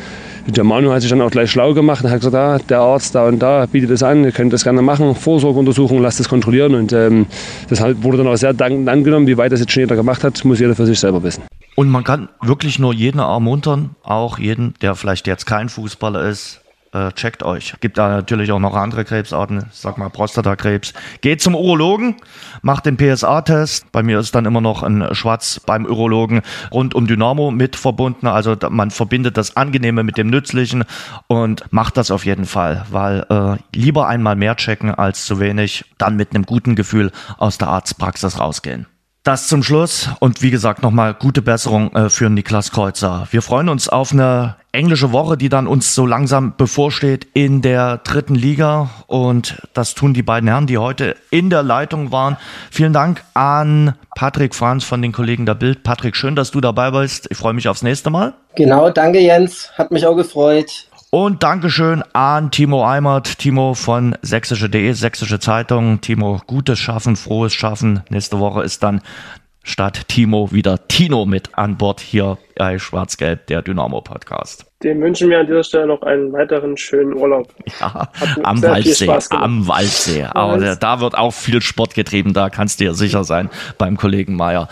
S11: der Manu hat sich dann auch gleich schlau gemacht und hat gesagt, ah, der Arzt da und da bietet das an, ihr könnt das gerne machen, Vorsorgeuntersuchung, lasst das kontrollieren. Und ähm, das wurde dann auch sehr dankend angenommen. Wie weit das jetzt schon jeder gemacht hat, muss jeder für sich selber wissen.
S2: Und man kann wirklich nur jeden ermuntern, auch jeden, der vielleicht jetzt kein Fußballer ist, äh, checkt euch. Gibt da natürlich auch noch andere Krebsarten, sag mal Prostatakrebs. Geht zum Urologen, macht den PSA-Test. Bei mir ist dann immer noch ein Schwarz beim Urologen rund um Dynamo mit verbunden. Also man verbindet das Angenehme mit dem Nützlichen und macht das auf jeden Fall, weil äh, lieber einmal mehr checken als zu wenig, dann mit einem guten Gefühl aus der Arztpraxis rausgehen. Das zum Schluss und wie gesagt nochmal gute Besserung äh, für Niklas Kreuzer. Wir freuen uns auf eine englische Woche, die dann uns so langsam bevorsteht in der dritten Liga und das tun die beiden Herren, die heute in der Leitung waren. Vielen Dank an Patrick Franz von den Kollegen der Bild. Patrick, schön, dass du dabei bist. Ich freue mich aufs nächste Mal.
S5: Genau, danke Jens, hat mich auch gefreut.
S2: Und Dankeschön an Timo Eimert, Timo von sächsische.de, sächsische Zeitung. Timo, gutes Schaffen, frohes Schaffen. Nächste Woche ist dann statt Timo wieder Tino mit an Bord hier bei Schwarz-Gelb, der Dynamo-Podcast.
S3: Dem wünschen wir an dieser Stelle noch einen weiteren schönen Urlaub.
S2: Ja, am Waldsee, am Waldsee. Aber da wird auch viel Sport getrieben, da kannst du dir sicher sein beim Kollegen Meier.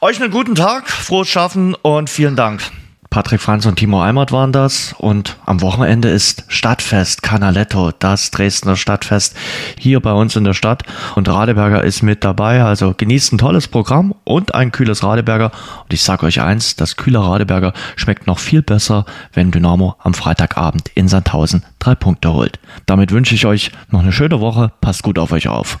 S2: Euch einen guten Tag, frohes Schaffen und vielen Dank. Patrick Franz und Timo Eimert waren das. Und am Wochenende ist Stadtfest Canaletto, das Dresdner Stadtfest hier bei uns in der Stadt. Und Radeberger ist mit dabei. Also genießt ein tolles Programm und ein kühles Radeberger. Und ich sage euch eins, das kühle Radeberger schmeckt noch viel besser, wenn Dynamo am Freitagabend in Sandhausen drei Punkte holt. Damit wünsche ich euch noch eine schöne Woche. Passt gut auf euch auf.